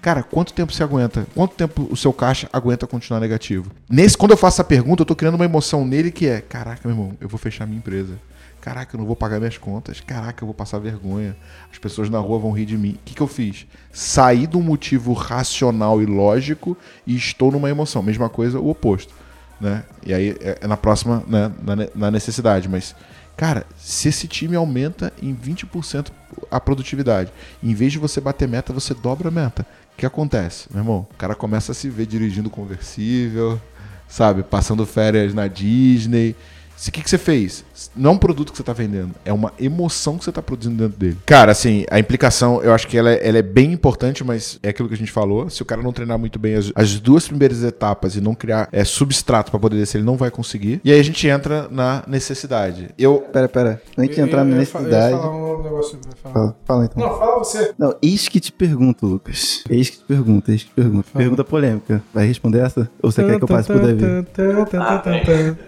Cara, quanto tempo você aguenta? Quanto tempo o seu caixa aguenta continuar negativo? Nesse, quando eu faço essa pergunta, eu tô criando uma emoção nele que é: caraca, meu irmão, eu vou fechar minha empresa. Caraca, eu não vou pagar minhas contas. Caraca, eu vou passar vergonha. As pessoas na rua vão rir de mim. O que, que eu fiz? Saí de um motivo racional e lógico e estou numa emoção. Mesma coisa, o oposto. Né? E aí é é na próxima, né, na, na necessidade. Mas, cara, se esse time aumenta em 20% a produtividade, em vez de você bater meta, você dobra a meta. O que acontece, meu irmão? O cara começa a se ver dirigindo conversível, sabe? Passando férias na Disney. O que, que você fez? Não é um produto que você está vendendo, é uma emoção que você está produzindo dentro dele. Cara, assim, a implicação, eu acho que ela é, ela é bem importante, mas é aquilo que a gente falou. Se o cara não treinar muito bem as, as duas primeiras etapas e não criar é, substrato para poder descer, ele não vai conseguir. E aí a gente entra na necessidade. Eu, Pera, pera. Antes de entrar na fa- eu ia necessidade. falar um negócio, falar. Fala, fala então. Não, fala você. Não, eis que te pergunto, Lucas. Eis que te pergunto, eis que te pergunto. Pergunta polêmica. Vai responder essa? Ou você quer que eu passe pro Davi?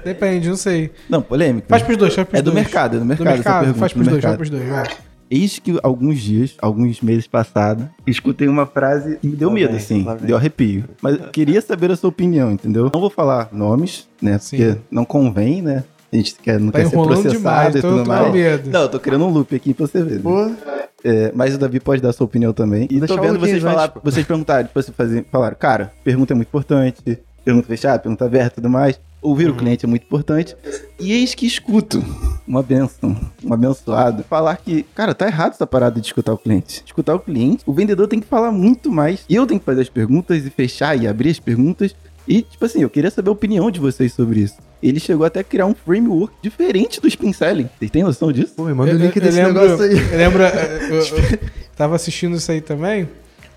Depende, não sei. Não, polêmica. Faz pros dois, faz pros É do dois. mercado, é do mercado. Do mercado, pergunta, faz do pros dois, faz mercado. pros dois, vai. Eis que alguns dias, alguns meses passados, escutei uma frase que me deu medo, vem, assim, deu arrepio. Mas eu queria saber a sua opinião, entendeu? Não vou falar nomes, né? Sim. Porque não convém, né? A gente quer, não Tá quer ser processado demais, e tudo tô mais. medo. Não, eu tô criando um loop aqui pra você ver. né? É, mas o Davi pode dar sua opinião também. E tô vendo vocês falar, vocês perguntarem, tipo, vocês fazer, falaram, cara, pergunta é muito importante, pergunta fechada, pergunta aberta e tudo mais. Ouvir Uhum. o cliente é muito importante. E eis que escuto uma benção, um abençoado, falar que, cara, tá errado essa parada de escutar o cliente. Escutar o cliente, o vendedor tem que falar muito mais. E eu tenho que fazer as perguntas e fechar e abrir as perguntas. E, tipo assim, eu queria saber a opinião de vocês sobre isso. Ele chegou até a criar um framework diferente do spin selling. Vocês têm noção disso? pô, me manda o link eu desse lembro- negócio aí. Eu lembro, eu, eu- eu tava assistindo isso aí também.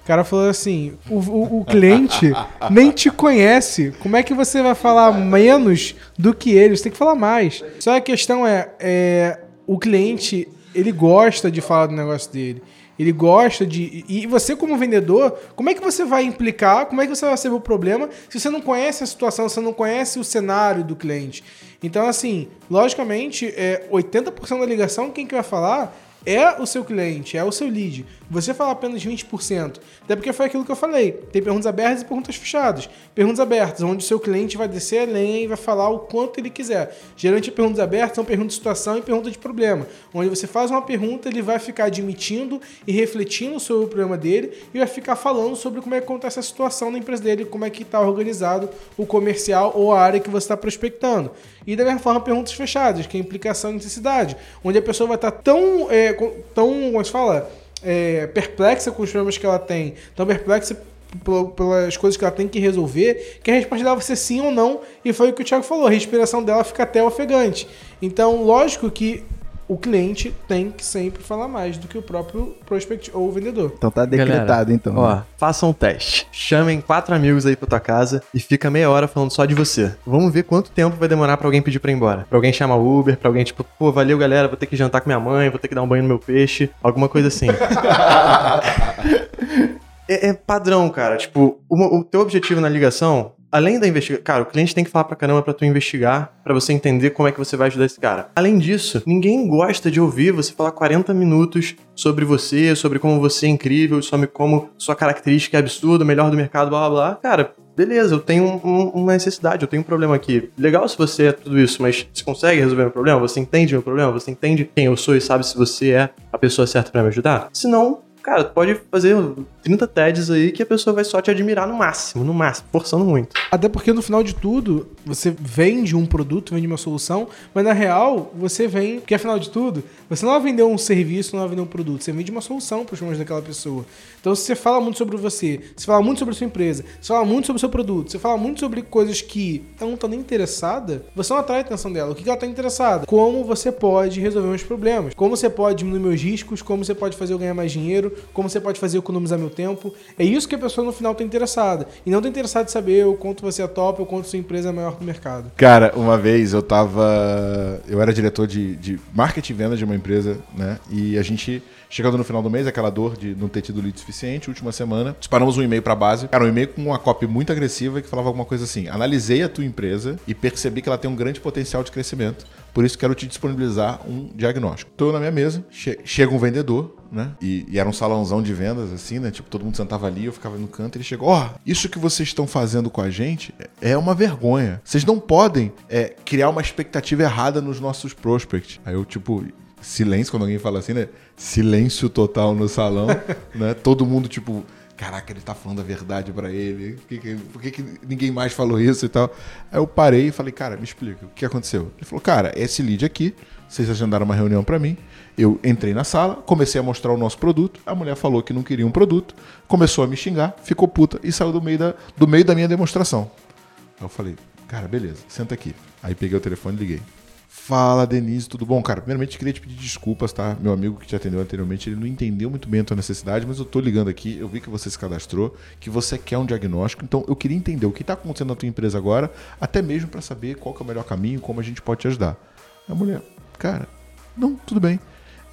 Cara falou assim: o, o- o cliente nem te conhece. Como é que você vai falar menos do que ele? Você tem que falar mais. Só a questão é, é o cliente ele gosta de falar do negócio dele. Ele gosta de. E você, como vendedor, como é que você vai implicar? Como é que você vai saber o problema se você não conhece a situação, você não conhece o cenário do cliente? Então, assim, logicamente, é, 80% da ligação, quem que vai falar é o seu cliente, é o seu lead. Você fala apenas 20%. Até porque foi aquilo que eu falei. Tem perguntas abertas e perguntas fechadas. Perguntas abertas, onde o seu cliente vai descer a lenha e vai falar o quanto ele quiser. Geralmente, perguntas abertas são perguntas de situação e perguntas de problema. Onde você faz uma pergunta, ele vai ficar admitindo e refletindo sobre o problema dele e vai ficar falando sobre como é que acontece a situação na empresa dele, como é que está organizado o comercial ou a área que você está prospectando. E mesma forma, perguntas fechadas, que é implicação e necessidade, onde a pessoa vai estar tão, é, tão, como se fala, é, perplexa com os problemas que ela tem, tão perplexa pel- pelas coisas que ela tem que resolver, que a resposta dela vai ser sim ou não, e foi o que o Thiago falou, a respiração dela fica até ofegante. Então, lógico que o cliente tem que sempre falar mais do que o próprio prospect ou o vendedor. Então tá decretado, Galera, então. Ó, né? façam um teste. Chamem quatro amigos aí pra tua casa e fica meia hora falando só de você. Vamos ver quanto tempo vai demorar pra alguém pedir pra ir embora. Pra alguém chamar Uber, pra alguém tipo, pô, valeu galera, vou ter que jantar com minha mãe, vou ter que dar um banho no meu peixe, alguma coisa assim. é, é padrão, cara. Tipo, o, o teu objetivo na ligação, além da investigação. Cara, o cliente tem que falar pra caramba pra tu investigar, pra você entender como é que você vai ajudar esse cara. Além disso, ninguém gosta de ouvir você falar 40 minutos sobre você, sobre como você é incrível, sobre como sua característica é absurda, melhor do mercado, blá blá blá. Cara. Beleza, eu tenho um- um- uma necessidade, eu tenho um problema aqui. Legal se você é tudo isso, mas você consegue resolver meu problema? Você entende meu problema? Você entende quem eu sou e sabe se você é a pessoa certa pra me ajudar? Se não, Cara, pode fazer 30 TEDs aí que a pessoa vai só te admirar no máximo, no máximo, forçando muito. Até porque no final de tudo, você vende um produto, vende uma solução, mas na real, você vem. Porque afinal de tudo, você não vai vender um serviço, não vai vender um produto, você vende uma solução para os problemas daquela pessoa. Então, se você fala muito sobre você, você fala muito sobre a sua empresa, você fala muito sobre o seu produto, você fala muito sobre coisas que ela não está nem interessada, você não atrai a atenção dela. O que ela está interessada? Como você pode resolver meus problemas? Como você pode diminuir meus riscos? Como você pode fazer eu ganhar mais dinheiro? Como você pode fazer eu economizar meu tempo? É isso que a pessoa no final está interessada. E não está interessada em saber o quanto você é top ou quanto sua empresa é maior do mercado. Cara, uma vez eu tava. Eu era diretor de, de marketing e venda de uma empresa, né? E a gente, chegando no final do mês, aquela dor de não ter tido lead suficiente, última semana, disparamos um e-mail pra base. Cara, um e-mail com uma copy muito agressiva que falava alguma coisa assim: analisei a tua empresa e percebi que ela tem um grande potencial de crescimento. Por isso quero te disponibilizar um diagnóstico. Tô na minha mesa, che- chega um vendedor, né? E, e, era um salãozão de vendas, assim, né? Tipo, todo mundo sentava ali, eu ficava no canto. Ele chegou: Ó, oh, isso que vocês estão fazendo com a gente é uma vergonha. Vocês não podem é, criar uma expectativa errada nos nossos prospects. Aí eu, tipo, silêncio, quando alguém fala assim, né? Silêncio total no salão, né? Todo mundo, tipo caraca, ele tá falando a verdade para ele, por, que, que, por que, que, ninguém mais falou isso e tal? Aí eu parei e falei, cara, me explica, o que aconteceu? Ele falou, cara, esse lead aqui, vocês agendaram uma reunião para mim, eu entrei na sala, comecei a mostrar o nosso produto, a mulher falou que não queria um produto, começou a me xingar, ficou puta e saiu do meio da, do meio da minha demonstração. Aí eu falei, cara, beleza, senta aqui. Aí peguei o telefone e liguei. Fala, Denise, tudo bom? Cara, primeiramente queria te pedir desculpas, tá? Meu amigo que te atendeu anteriormente, ele não entendeu muito bem a tua necessidade, mas eu tô ligando aqui, eu vi que você se cadastrou, que você quer um diagnóstico, então eu queria entender o que tá acontecendo na tua empresa agora, até mesmo para saber qual é o melhor caminho, como a gente pode te ajudar. A mulher, cara, não, tudo bem.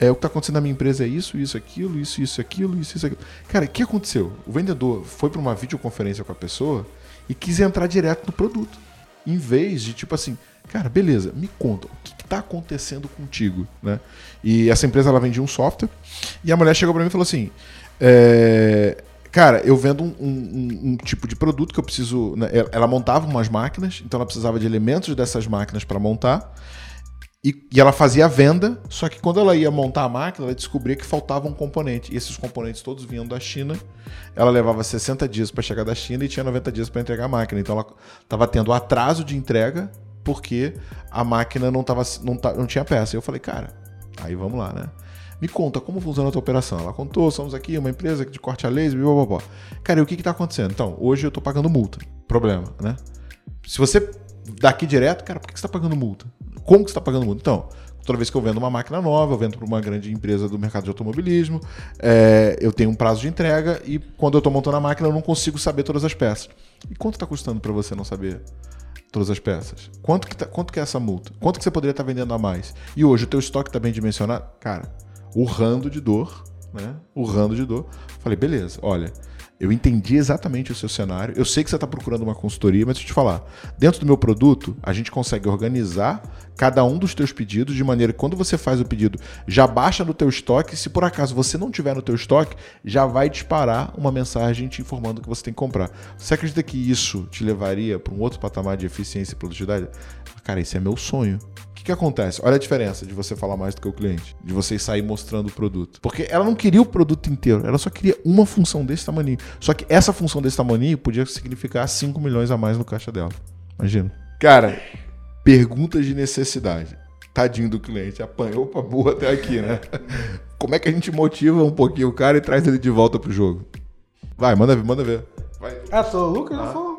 É, o que está acontecendo na minha empresa é isso, isso, aquilo, isso, isso, aquilo, isso, isso, aquilo. Cara, o que aconteceu? O vendedor foi para uma videoconferência com a pessoa e quis entrar direto no produto. Em vez de, tipo assim, Cara, beleza, me conta, o que está acontecendo contigo? Né? E essa empresa ela vendia um software e a mulher chegou para mim e falou assim: é, Cara, eu vendo um, um, um, tipo de produto que eu preciso. Né? Ela montava umas máquinas, então ela precisava de elementos dessas máquinas para montar. E, e, ela fazia a venda, só que quando ela ia montar a máquina, ela descobria que faltava um componente. E esses componentes todos vinham da China. Ela levava 60 dias para chegar da China e tinha 90 dias para entregar a máquina. Então ela estava tendo atraso de entrega porque a máquina não, tava, não, não tinha peça. E eu falei, cara, aí vamos lá, né? Me conta como funciona a tua operação. Ela contou, somos aqui uma empresa de corte a laser, blá, blá, blá. Cara, e o que está acontecendo? Então, hoje eu estou pagando multa. Problema, né? Se você daqui direto, cara, por que você está pagando multa? Como que você está pagando multa? Então, toda vez que eu vendo uma máquina nova, eu vendo para uma grande empresa do mercado de automobilismo, é, eu tenho um prazo de entrega e quando eu estou montando a máquina eu não consigo saber todas as peças. E quanto está custando para você não saber todas as peças. Quanto que, tá, quanto que é essa multa? Quanto que você poderia estar tá vendendo a mais? E hoje o teu estoque está bem dimensionado? Cara, urrando de dor, né? Urrando de dor. Falei, beleza, olha, eu entendi exatamente o seu cenário. Eu sei que você está procurando uma consultoria, mas deixa eu te falar. Dentro do meu produto, a gente consegue organizar cada um dos teus pedidos de maneira que quando você faz o pedido, já baixa no teu estoque. Se por acaso você não tiver no teu estoque, já vai disparar uma mensagem te informando que você tem que comprar. Você acredita que isso te levaria para um outro patamar de eficiência e produtividade? Cara, esse é meu sonho que acontece? Olha a diferença de você falar mais do que o cliente, de você sair mostrando o produto. Porque ela não queria o produto inteiro, ela só queria uma função desse tamanho. Só que essa função desse tamanho podia significar 5 milhões a mais no caixa dela. Imagina. Cara, perguntas de necessidade. Tadinho do cliente, apanhou pra burra até aqui, né? Como é que a gente motiva um pouquinho o cara e traz ele de volta pro jogo? Vai, manda ver, manda ver. Vai. Ah, tô, o Lucas ah. já falou.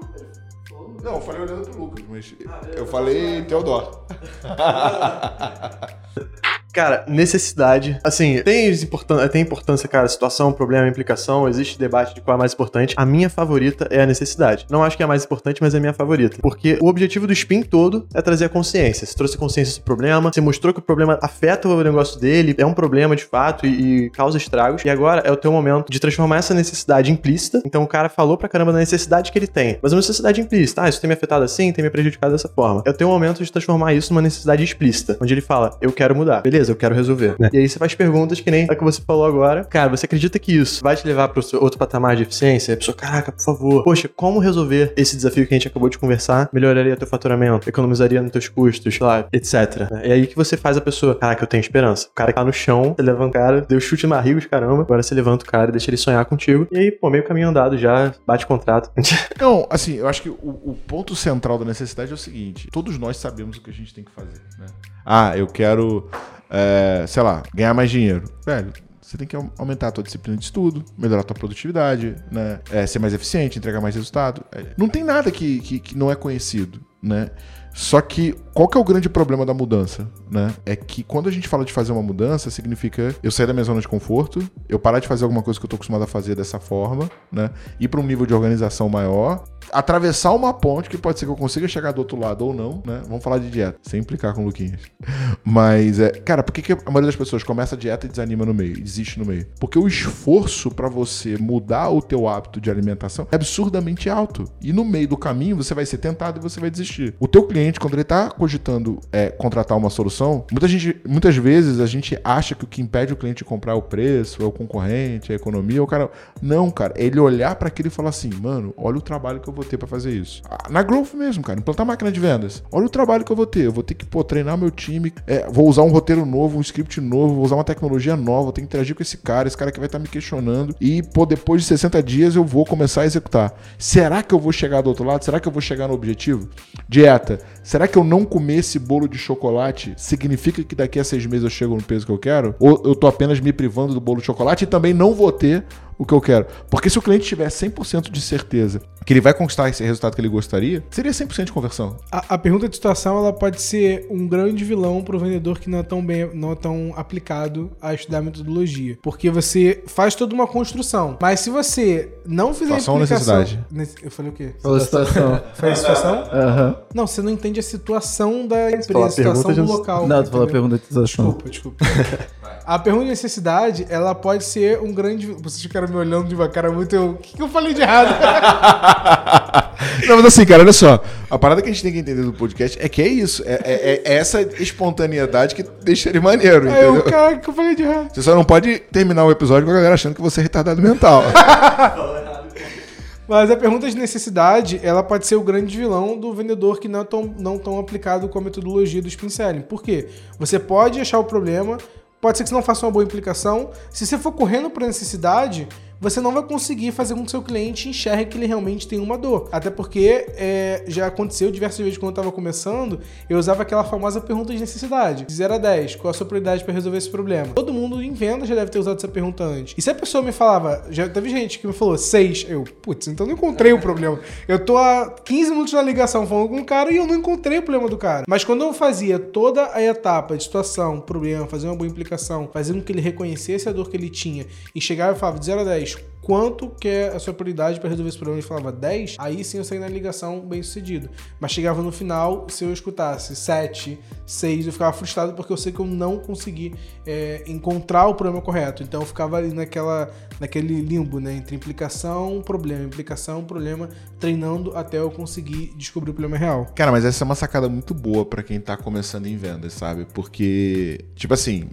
Não, eu falei olhando pro Lucas, mas eu falei Teodoro. Cara, necessidade. Assim, tem, importância, tem importância, cara, situação, problema, implicação, existe debate de qual é mais importante. A minha favorita é a necessidade. Não acho que é a mais importante, mas é a minha favorita. Porque o objetivo do spin todo é trazer a consciência. Você trouxe consciência do problema, você mostrou que o problema afeta o negócio dele, é um problema de fato e, e causa estragos. E agora é o teu momento de transformar essa necessidade implícita. Então o cara falou pra caramba da necessidade que ele tem. Mas uma necessidade implícita. Ah, isso tem me afetado assim, tem me prejudicado dessa forma. É o teu momento de transformar isso numa necessidade explícita. Onde ele fala, eu quero mudar. Beleza? Beleza, eu quero resolver. É. E aí você faz perguntas que nem a que você falou agora. Cara, você acredita que isso vai te levar para outro patamar de eficiência? A pessoa, caraca, por favor. Poxa, como resolver esse desafio que a gente acabou de conversar? Melhoraria teu faturamento, economizaria nos teus custos, sei lá, etc. É aí que você faz a pessoa, caraca, eu tenho esperança. O cara que tá no chão, você levanta o cara, deu chute na barriga, caramba. Agora você levanta o cara e deixa ele sonhar contigo. E aí, pô, meio caminho andado já, bate contrato. Não, assim, eu acho que o, o ponto central da necessidade é o seguinte: todos nós sabemos o que a gente tem que fazer, né? Ah, eu quero é, sei lá, ganhar mais dinheiro. Velho, você tem que aumentar a tua disciplina de estudo, melhorar a tua produtividade, né? É, ser mais eficiente, entregar mais resultado. É, não tem nada que, que, que não é conhecido, né? Só que qual que é o grande problema da mudança, né? É que quando a gente fala de fazer uma mudança, significa eu sair da minha zona de conforto, eu parar de fazer alguma coisa que eu tô acostumado a fazer dessa forma, né? Ir para um nível de organização maior, atravessar uma ponte que pode ser que eu consiga chegar do outro lado ou não, né? Vamos falar de dieta, sem implicar com o Luquinhas. Mas é, cara, por que, que a maioria das pessoas começa a dieta e desanima no meio, desiste no meio? Porque o esforço para você mudar o teu hábito de alimentação é absurdamente alto. E no meio do caminho você vai ser tentado e você vai desistir. O teu cliente cliente, quando ele tá cogitando é, contratar uma solução, muita gente, muitas vezes a gente acha que o que impede o cliente de comprar é o preço, é o concorrente, é a economia, é o cara. Não, cara, ele olhar para aquilo e falar assim, mano, olha o trabalho que eu vou ter para fazer isso. Ah, Na Growth mesmo, cara, implantar máquina de vendas. Olha o trabalho que eu vou ter. Eu vou ter que, pô, treinar meu time, é, vou usar um roteiro novo, um script novo, vou usar uma tecnologia nova, vou ter que interagir com esse cara, esse cara que vai estar me questionando. E, pô, depois de 60 dias eu vou começar a executar. Será que eu vou chegar do outro lado? Será que eu vou chegar no objetivo? Dieta. Será que eu não comer esse bolo de chocolate significa que daqui a seis meses eu chego no peso que eu quero? Ou eu tô apenas me privando do bolo de chocolate e também não vou ter o que eu quero? Porque se o cliente tiver 100% de certeza que ele vai conquistar esse resultado que ele gostaria, seria 100% de conversão. A, a pergunta de situação ela pode ser um grande vilão para o vendedor que não é tão bem, não é tão aplicado a estudar metodologia, porque você faz toda uma construção, mas se você não fizer Situação ou implicação, necessidade? Nesse- eu falei o quê? Falou situação. Foi a situação? Aham. Não, você não entende a situação da empresa, a situação do local. Não, tu falou entendeu? pergunta de situação. Desculpa, desculpa. A pergunta de necessidade, ela pode ser um grande. Vocês ficaram me olhando de uma cara muito. O que, que eu falei de errado? Não, mas assim, cara, olha só. A parada que a gente tem que entender do podcast é que é isso. É, é- é essa espontaneidade que deixa ele maneiro, eu, entendeu? cara, o que eu falei de errado? Você só não pode terminar o episódio com a galera achando que você é retardado mental. Mas a pergunta de necessidade, ela pode ser o grande vilão do vendedor que não é tão, não tão aplicado com a metodologia do spin selling. Por quê? Você pode achar o problema, pode ser que você não faça uma boa implicação. Se você for correndo por necessidade, você não vai conseguir fazer com que seu cliente enxergue que ele realmente tem uma dor. Até porque é, já aconteceu diversas vezes quando eu estava começando, eu usava aquela famosa pergunta de necessidade. De 0 a 10, qual a sua prioridade para resolver esse problema? Todo mundo em venda já deve ter usado essa pergunta antes. E se a pessoa me falava, já teve gente que me falou 6, eu, putz, então não encontrei o problema. Eu tô há 15 minutos na ligação falando com o cara e eu não encontrei o problema do cara. Mas quando eu fazia toda a etapa de situação, problema, fazer uma boa implicação, fazendo com que ele reconhecesse a dor que ele tinha e chegava e falava de 0 a 10, quanto que é a sua prioridade para resolver esse problema? Ele falava 10, aí sim eu saí na ligação bem sucedido. Mas chegava no final, se eu escutasse 7, 6, eu ficava frustrado porque eu sei que eu não consegui é, encontrar o problema correto. Então eu ficava ali naquela, naquele limbo, né? Entre implicação, problema, implicação, problema, treinando até eu conseguir descobrir o problema real. Cara, mas essa é uma sacada muito boa pra quem tá começando em vendas, sabe? Porque, tipo assim,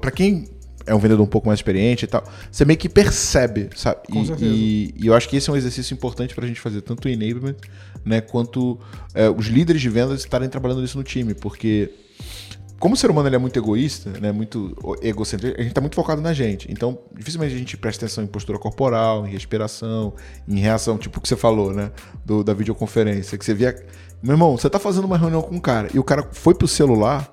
pra quem é um vendedor um pouco mais experiente e tal, você meio que percebe, sabe? E, e- e eu acho que esse é um exercício importante pra gente fazer, tanto o enablement, né, quanto é, os líderes de vendas estarem trabalhando nisso no time, porque como o ser humano ele é muito egoísta, né, muito egocêntrico, a gente tá muito focado na gente. Então, dificilmente a gente presta atenção em postura corporal, em respiração, em reação, tipo o que você falou, né, do, da videoconferência, que você via, meu irmão, você tá fazendo uma reunião com um cara e o cara foi pro celular,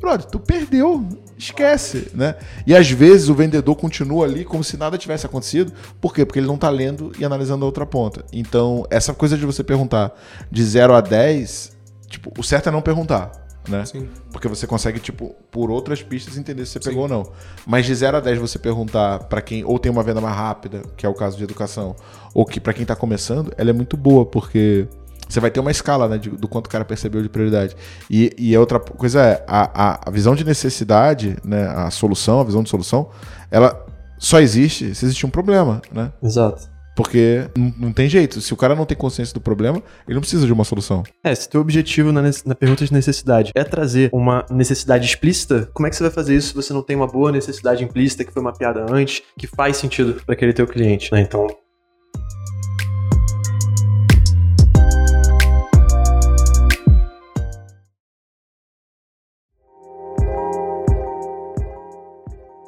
brother, tu perdeu, esquece, né? E às vezes o vendedor continua ali como se nada tivesse acontecido, por quê? Porque ele não tá lendo e analisando a outra ponta. Então, essa coisa de você perguntar de 0 a 10, tipo, o certo é não perguntar, né? Sim. Porque você consegue, tipo, por outras pistas entender se você pegou ou não. Mas de 0 a 10 você perguntar pra quem ou tem uma venda mais rápida, que é o caso de educação, ou que pra quem tá começando, ela é muito boa, porque você vai ter uma escala, né, de- do quanto o cara percebeu de prioridade. E, e a outra coisa é, a, a, visão de necessidade, né, a solução, a visão de solução, ela só existe se existe um problema, né? Exato. Porque não, não tem jeito. Se o cara não tem consciência do problema, ele não precisa de uma solução. É, se teu objetivo na, na pergunta de necessidade é trazer uma necessidade explícita, como é que você vai fazer isso se você não tem uma boa necessidade implícita que foi mapeada antes, que faz sentido para aquele teu cliente, né? Então,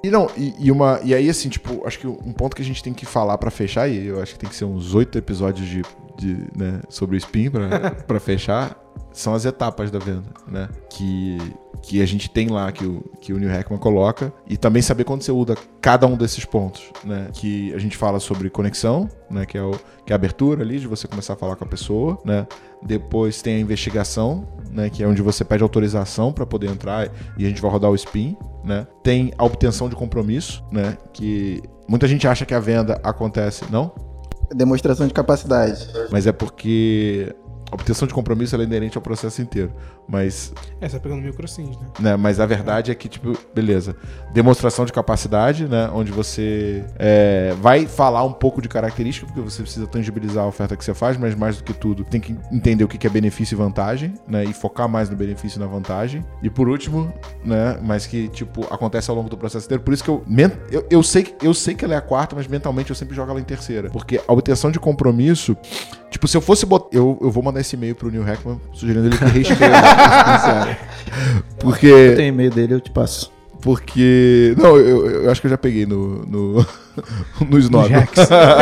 E não, e, e uma. E aí, assim, tipo, acho que um ponto que a gente tem que falar pra fechar, e eu acho que tem que ser uns oito episódios de, de, né, sobre o Spin pra fechar, são as etapas da venda, né? Que, que a gente tem lá, que o, que o Neil Hackman coloca, e também saber quando você usa cada um desses pontos, né? Que a gente fala sobre conexão, né? Que é, o, que é a abertura ali, de você começar a falar com a pessoa, né? Depois tem a investigação, né? Que é onde você pede autorização para poder entrar e a gente vai rodar o spin, né? Tem a obtenção de compromisso, né? Que muita gente acha que a venda acontece, não? Demonstração de capacidade. Mas é porque A obtenção de compromisso é inerente ao processo inteiro. Mas, É, você tá pegando microsims, né? né, mas a verdade é que, tipo, beleza. Demonstração de capacidade, né? Onde você é, vai falar um pouco de característica, porque você precisa tangibilizar a oferta que você faz, mas mais do que tudo, tem que entender o que é benefício e vantagem, né? E focar mais no benefício e na vantagem. E por último, né? Mas que, tipo, acontece ao longo do processo inteiro. Por isso que eu, eu, eu sei, que- eu sei que ela é a quarta, mas mentalmente eu sempre jogo ela em terceira. Porque a obtenção de compromisso. Tipo, se eu fosse botar. Eu, eu vou mandar esse e-mail pro Neil Hackman sugerindo ele que reescreva. porque. Eu tenho e-mail dele, eu te passo. Porque. Não, eu, eu acho que eu já peguei no. No, no Snob.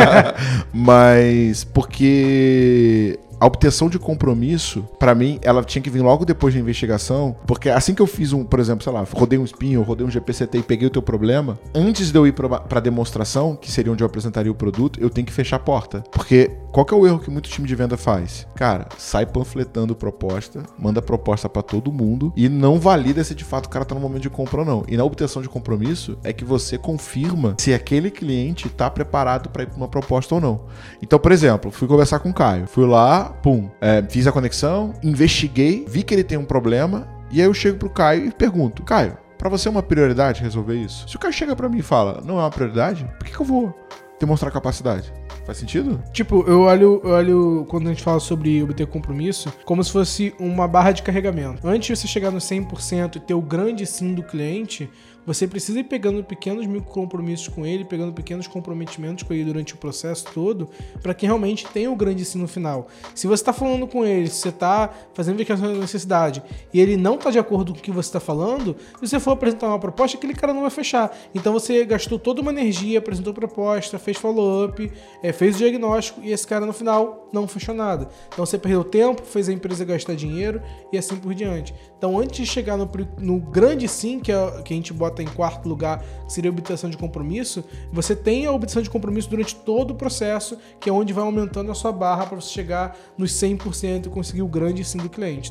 Mas. Porque. A obtenção de compromisso, pra mim, ela tinha que vir logo depois da investigação, porque assim que eu fiz um, por exemplo, sei lá, rodei um spin, eu rodei um GPCT e peguei o teu problema, antes de eu ir pra demonstração, que seria onde eu apresentaria o produto, eu tenho que fechar a porta. Porque qual que é o erro que muito time de venda faz? Cara, sai panfletando proposta, manda proposta pra todo mundo e não valida se de fato o cara tá no momento de compra ou não. E na obtenção de compromisso é que você confirma se aquele cliente tá preparado pra ir pra uma proposta ou não. Então, por exemplo, fui conversar com o Caio, fui lá, pum, é, fiz a conexão, investiguei, vi que ele tem um problema e aí eu chego pro Caio e pergunto: Caio, pra você é uma prioridade resolver isso? Se o Caio chega pra mim e fala, não é uma prioridade, por que, que eu vou demonstrar capacidade? Faz sentido? Tipo, eu olho, eu olho quando a gente fala sobre obter compromisso, como se fosse uma barra de carregamento. Antes de você chegar no 100% e ter o grande sim do cliente, você precisa ir pegando pequenos micro compromissos com ele, pegando pequenos comprometimentos com ele durante o processo todo, para que realmente tenha o grande sim no final. Se você está falando com ele, se você está fazendo investigação da necessidade e ele não está de acordo com o que você está falando, se você for apresentar uma proposta, aquele cara não vai fechar. Então você gastou toda uma energia, apresentou proposta, fez follow-up, é, fez o diagnóstico e esse cara no final não fechou nada. Então você perdeu tempo, fez a empresa gastar dinheiro e assim por diante. Então antes de chegar no, no grande sim, que, é, que a gente bota em quarto lugar, que seria a obtenção de compromisso, você tem a obtenção de compromisso durante todo o processo, que é onde vai aumentando a sua barra para você chegar nos 100% e conseguir o grande sim do cliente.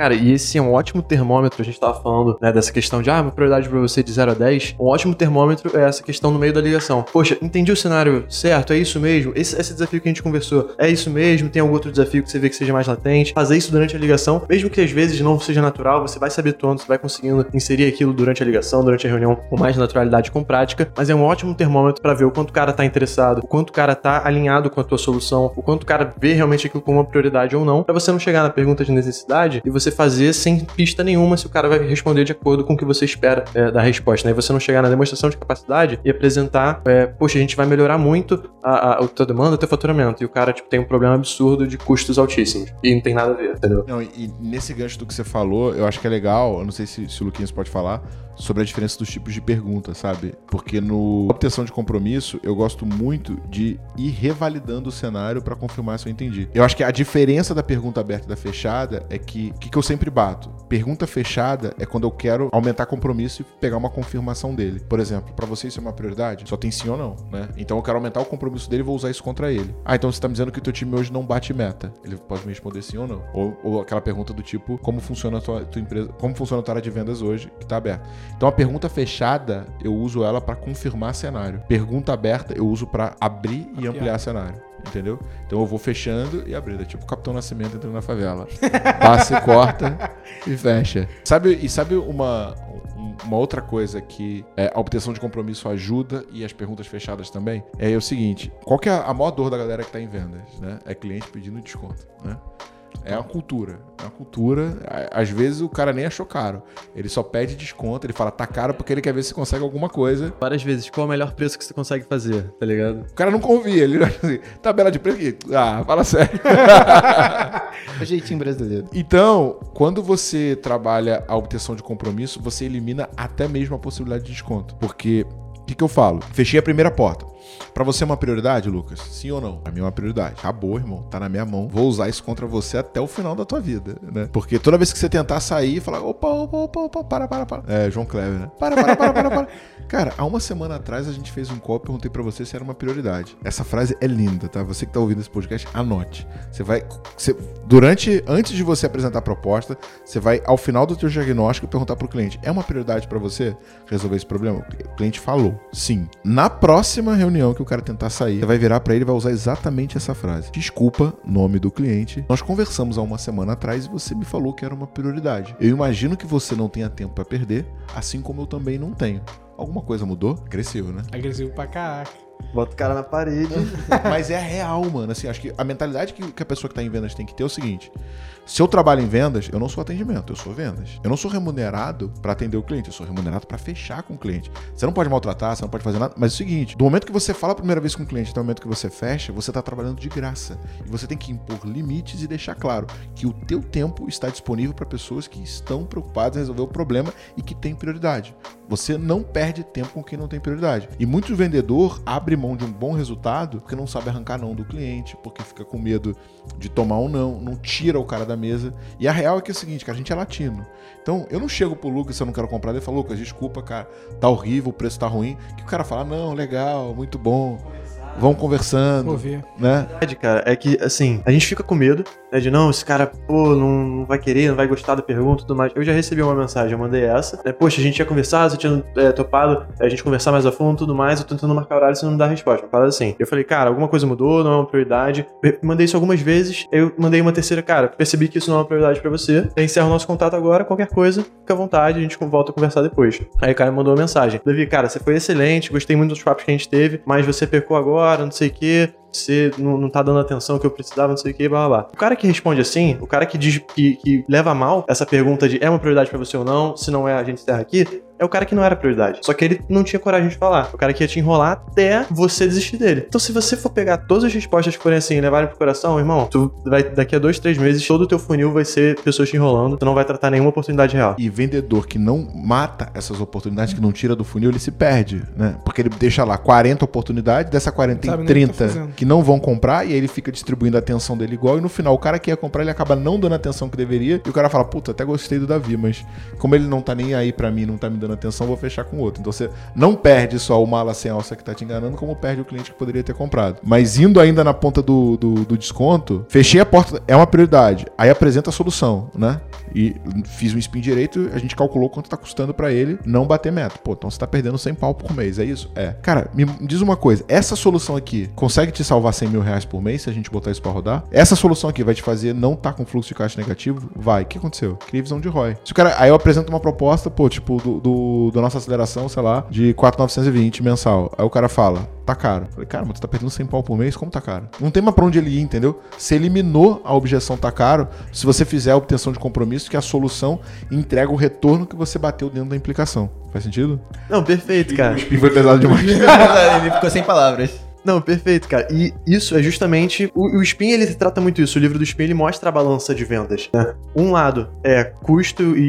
Cara, e esse é um ótimo termômetro, a gente tava falando, né, dessa questão de, ah, uma prioridade pra você de 0 a 10. Um ótimo termômetro é essa questão no meio da ligação. Poxa, entendi o cenário certo, é isso mesmo? Esse, esse desafio que a gente conversou, é isso mesmo? Tem algum outro desafio que você vê que seja mais latente? Fazer isso durante a ligação, mesmo que às vezes não seja natural, você vai se habituando, você vai conseguindo inserir aquilo durante a ligação, durante a reunião, com mais naturalidade, com prática, mas é um ótimo termômetro pra ver o quanto o cara tá interessado, o quanto o cara tá alinhado com a tua solução, o quanto o cara vê realmente aquilo como uma prioridade ou não, pra você não chegar na pergunta de necessidade e você fazer sem pista nenhuma se o cara vai responder de acordo com o que você espera é, da resposta, né? E você não chegar na demonstração de capacidade e apresentar, é, poxa, a gente vai melhorar muito a, a, a tua demanda, o teu faturamento, e o cara, tipo, tem um problema absurdo de custos altíssimos. E não tem nada a ver, entendeu? Não, e nesse gancho do que você falou, eu acho que é legal, eu não sei se, se o Luquinhas pode falar, sobre a diferença dos tipos de pergunta, sabe? Porque no obtenção de compromisso, eu gosto muito de ir revalidando o cenário pra confirmar se eu entendi. Eu acho que a diferença da pergunta aberta e da fechada é que o que, que eu sempre bato? Pergunta fechada é quando eu quero aumentar compromisso e pegar uma confirmação dele. Por exemplo, pra você isso é uma prioridade? Só tem sim ou não, né? Então eu quero aumentar o compromisso dele e vou usar isso contra ele. Ah, então você tá me dizendo que o teu time hoje não bate meta. Ele pode me responder sim ou não. Ou, ou aquela pergunta do tipo, como funciona a tua, tua empresa, como funciona a tua área de vendas hoje, que tá aberta. Então a pergunta fechada, eu uso ela pra confirmar cenário. Pergunta aberta, eu uso pra abrir e ampliar cenário. Entendeu? Então eu vou fechando e abrindo. É tipo o Capitão Nascimento entrando na favela. Passa e corta e fecha. Sabe, e sabe uma, um- uma outra coisa que é, a obtenção de compromisso ajuda e as perguntas fechadas também? É o seguinte: qual que é a maior dor da galera que tá em vendas? Né? É cliente pedindo desconto. Né? É uma cultura. É uma cultura. Às vezes o cara nem achou caro. Ele só pede desconto, ele fala, tá caro porque ele quer ver se consegue alguma coisa. Várias vezes, qual é o melhor preço que você consegue fazer, tá ligado? O cara não confia, ele assim, tabela de preço aqui. Ah, fala sério. É o jeitinho brasileiro. Então, quando você trabalha a obtenção de compromisso, você elimina até mesmo a possibilidade de desconto. Porque, o que, que eu falo? Fechei a primeira porta. Pra você é uma prioridade, Lucas? Sim ou não? Pra mim é uma prioridade. Acabou, irmão. Tá na minha mão. Vou usar isso contra você até o final da tua vida, né? Porque toda vez que você tentar sair, falar, opa, opa, opa, opa, para, para, para. É, João Kleber, né? Para, para, para, para, para. Cara, há uma semana atrás a gente fez um call e perguntei pra você se era uma prioridade. Essa frase é linda, tá? Você que tá ouvindo esse podcast, anote. Você vai. Você, durante. Antes de você apresentar a proposta, você vai, ao final do teu diagnóstico, perguntar pro cliente: é uma prioridade pra você resolver esse problema? O cliente falou, sim. Na próxima reunião que o cara tentar sair, você vai virar pra ele e vai usar exatamente essa frase. Desculpa, nome do cliente. Nós conversamos há uma semana atrás e você me falou que era uma prioridade. Eu imagino que você não tenha tempo pra perder, assim como eu também não tenho. Alguma coisa mudou? Cresceu, né? Agressivo pra caraca. Bota o cara na parede. Mas é real, mano. Assim, acho que a mentalidade que, que a pessoa que tá em vendas tem que ter é o seguinte: se eu trabalho em vendas, eu não sou atendimento, eu sou vendas. Eu não sou remunerado pra atender o cliente, eu sou remunerado pra fechar com o cliente. Você não pode maltratar, você não pode fazer nada, mas é o seguinte: do momento que você fala a primeira vez com o cliente até o momento que você fecha, você tá trabalhando de graça. E você tem que impor limites e deixar claro que o teu tempo está disponível para pessoas que estão preocupadas em resolver o problema e que têm prioridade. Você não perde tempo com quem não tem prioridade. E muito vendedor abre mão de um bom resultado porque não sabe arrancar não do cliente, porque fica com medo de tomar um não, não tira o cara da mesa. E a real é que é o seguinte, cara, a gente é latino. Então, eu não chego pro Lucas se eu não quero comprar, ele fala, Lucas, desculpa, cara, tá horrível, o preço tá ruim. Que o cara fala, não, legal, muito bom. Vão conversando, Vou ver. né? verdade, cara, é que, assim, a gente fica com medo, né, de não, esse cara, pô, não, não vai querer, não vai gostar da pergunta e tudo mais. Eu já recebi uma mensagem, eu mandei essa, né, poxa, a gente tinha conversado, você tinha é, topado a gente conversar mais a fundo e tudo mais, eu tô tentando marcar horário, você não me dá resposta, uma parada assim. Eu falei, cara, alguma coisa mudou, não é uma prioridade. Eu mandei isso algumas vezes, eu mandei uma terceira, cara, percebi que isso não é uma prioridade pra você, eu encerro o nosso contato agora, qualquer coisa, fica à vontade, a gente volta a conversar depois. Aí o cara mandou uma mensagem, Davi, cara, você foi excelente, gostei muito dos papos que a gente teve, mas você pecou agora, não sei o quê, você não, não tá dando atenção que eu precisava, não sei o que, blá blá blá. O cara que responde assim, o cara que diz que, que leva mal essa pergunta de é uma prioridade pra você ou não, se não é, a gente encerra aqui, é o cara que não era prioridade. Só que ele não tinha coragem de falar. O cara que ia te enrolar até você desistir dele. Então, se você for pegar todas as respostas que forem assim e levarem pro coração, irmão, tu vai, daqui a dois, três meses, todo o teu funil vai ser pessoas te enrolando, tu não vai tratar nenhuma oportunidade real. E vendedor que não mata essas oportunidades, que não tira do funil, ele se perde, né? Porque ele deixa lá 40 oportunidades, dessa 40 tem Sabe nem o que tá 30 fazendo. Que não vão comprar, e aí ele fica distribuindo a atenção dele igual, e no final o cara que ia comprar, ele acaba não dando a atenção que deveria, e o cara fala, puta, até gostei do Davi, mas como ele não tá nem aí pra mim, não tá me dando atenção, vou fechar com outro. Então você não perde só o mala sem alça que tá te enganando, como perde o cliente que poderia ter comprado. Mas indo ainda na ponta do, do, do desconto, fechei a porta, é uma prioridade. Aí apresenta a solução, né? E fiz um spin direito, a gente calculou quanto tá custando pra ele não bater meta. Pô, então você tá perdendo 100 pau por mês, é isso? É. Cara, me diz uma coisa, essa solução aqui consegue te salvar 100 mil reais por mês se a gente botar isso pra rodar? Essa solução aqui vai te fazer não tá com fluxo de caixa negativo? Vai. O que aconteceu? Cria visão de ROI. Se o cara, aí eu apresento uma proposta, pô, tipo, do, do, do nossa aceleração, sei lá, de 4,920 mensal. Aí o cara fala, tá caro. Eu Falei, cara, mas tu tá perdendo 100 pau por mês, como tá caro? Não tem mais pra onde ele ir, entendeu? Você eliminou a objeção tá caro se você fizer a obtenção de compromisso que a solução entrega o retorno que você bateu dentro da implicação. Faz sentido? Não, perfeito, cara. E foi pesado demais. Ele ficou sem palavras. Não, perfeito, cara. E isso é justamente. O, o Spin, ele trata muito isso. O livro do Spin, ele mostra a balança de vendas, né? Um lado é custo e,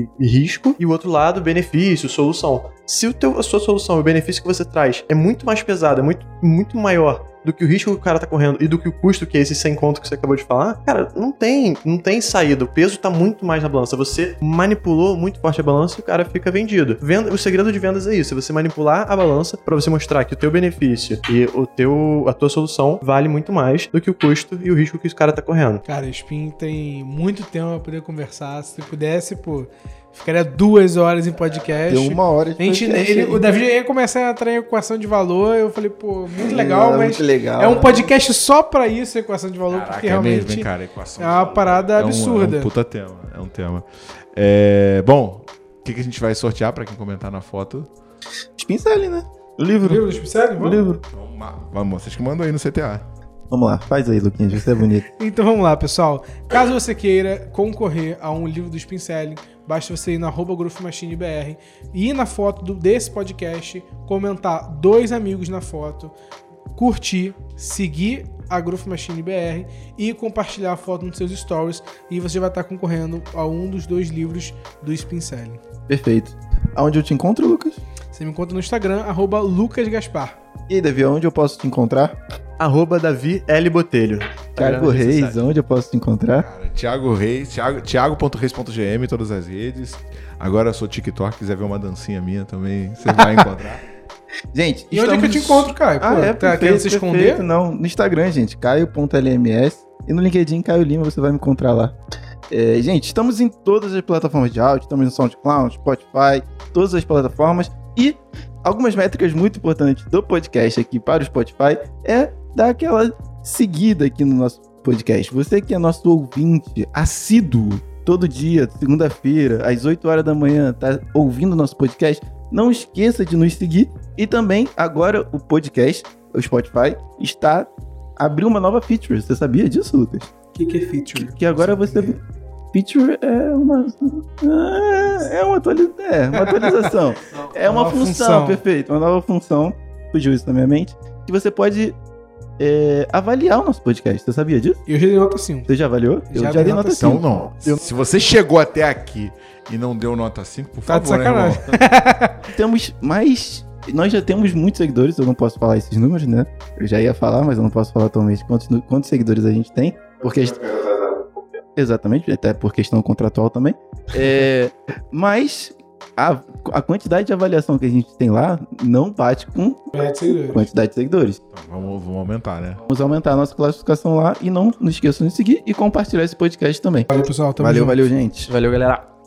e- e risco, e o outro lado, benefício, solução. Se o teu, a sua solução, o benefício que você traz é muito mais pesado, é muito, muito maior do que o risco que o cara tá correndo e do que o custo que é esse sem conto que você acabou de falar, cara, não tem, não tem saída. O peso tá muito mais na balança. Você manipulou muito forte a balança e o cara fica vendido. Venda, o segredo de vendas é isso, é você manipular a balança para você mostrar que o teu benefício e o teu, a tua solução vale muito mais do que o custo e o risco que o cara tá correndo. Cara, o Spin tem muito tempo pra poder conversar. Se pudesse, pô, ficaria duas horas em podcast. Deu uma hora de A gente, podcast ele- o Davi ia começar a entrar em equação de valor. Eu falei, pô, muito legal, É, mas muito legal. é um podcast só pra isso, equação de valor, porque é realmente mesmo, hein, cara? Equação é uma parada É um- absurda. É um, puta tema. É um tema. É, bom, o que, que a gente vai sortear pra quem comentar na foto? Pincel, né? O O livro. livro do Spiceli? O Vamos? livro. Vamos, vocês que mandam aí no CTA. Vamos lá, faz aí, Luquinhas, você é bonito. Então vamos lá, pessoal. Caso você queira concorrer a um livro do Spincelli, basta você ir na arroba BR e ir na foto do- desse podcast, comentar dois amigos na foto, curtir, seguir a Growth Machine BR e compartilhar a foto nos seus stories e você vai estar concorrendo a um dos dois livros do Spincelli. Perfeito. Aonde eu te encontro, Lucas? Você me encontra no Instagram, arroba Lucas Gaspar. E aí, Davi, aonde eu posso te encontrar? Arroba Davi L. Botelho. Thiago redes Reis, onde eu posso te encontrar? Cara, Thiago Reis, Thiago- Thiago.reis.gm, todas as redes. Agora eu sou TikTok, quiser ver uma dancinha minha também, você vai encontrar. Gente, E onde é que eu te encontro, Caio? Ah, Pô, é, tá querendo se esconder? perfeito. Não, no Instagram, gente, caio.lms. E no LinkedIn, Caio Lima, você vai me encontrar lá. É, gente, estamos em todas as plataformas de áudio, estamos no SoundCloud, Spotify, todas as plataformas. E algumas métricas muito importantes do podcast aqui para o Spotify é dar aquela seguida aqui no nosso podcast. Você que é nosso ouvinte assíduo, todo dia, segunda-feira, às 8 horas da manhã, tá ouvindo nosso podcast, não esqueça de nos seguir. E também, agora, o podcast, o Spotify, está abriu uma nova feature. Você sabia disso, Lucas? O que, que é feature? Que agora você. Feature é uma. Ah, É uma, é, uma atualização. é uma Nova função, função. perfeito. Uma nova função. Fugiu isso na minha mente. Que você pode é, avaliar o nosso podcast. Você sabia disso? Eu já dei nota 5. Você já avaliou? Eu Já já dei dei nota nota Então 5. não. Se você chegou até aqui e não deu nota 5, por Tá de favor, né, irmão? sacanagem. Temos mais. Nós já temos muitos seguidores, eu não posso falar esses números, né? Eu já ia falar, mas eu não posso falar atualmente quantos, quantos seguidores a gente tem. Porque. Exatamente, até por questão contratual também. É, mas a, a quantidade de avaliação que a gente tem lá não bate com É, a quantidade de seguidores. Então, vamos, vamos aumentar, né? Vamos aumentar a nossa classificação lá e não, não esqueçam de seguir e compartilhar esse podcast também. Valeu, pessoal. Tamo valeu, junto. valeu, gente. Valeu, galera.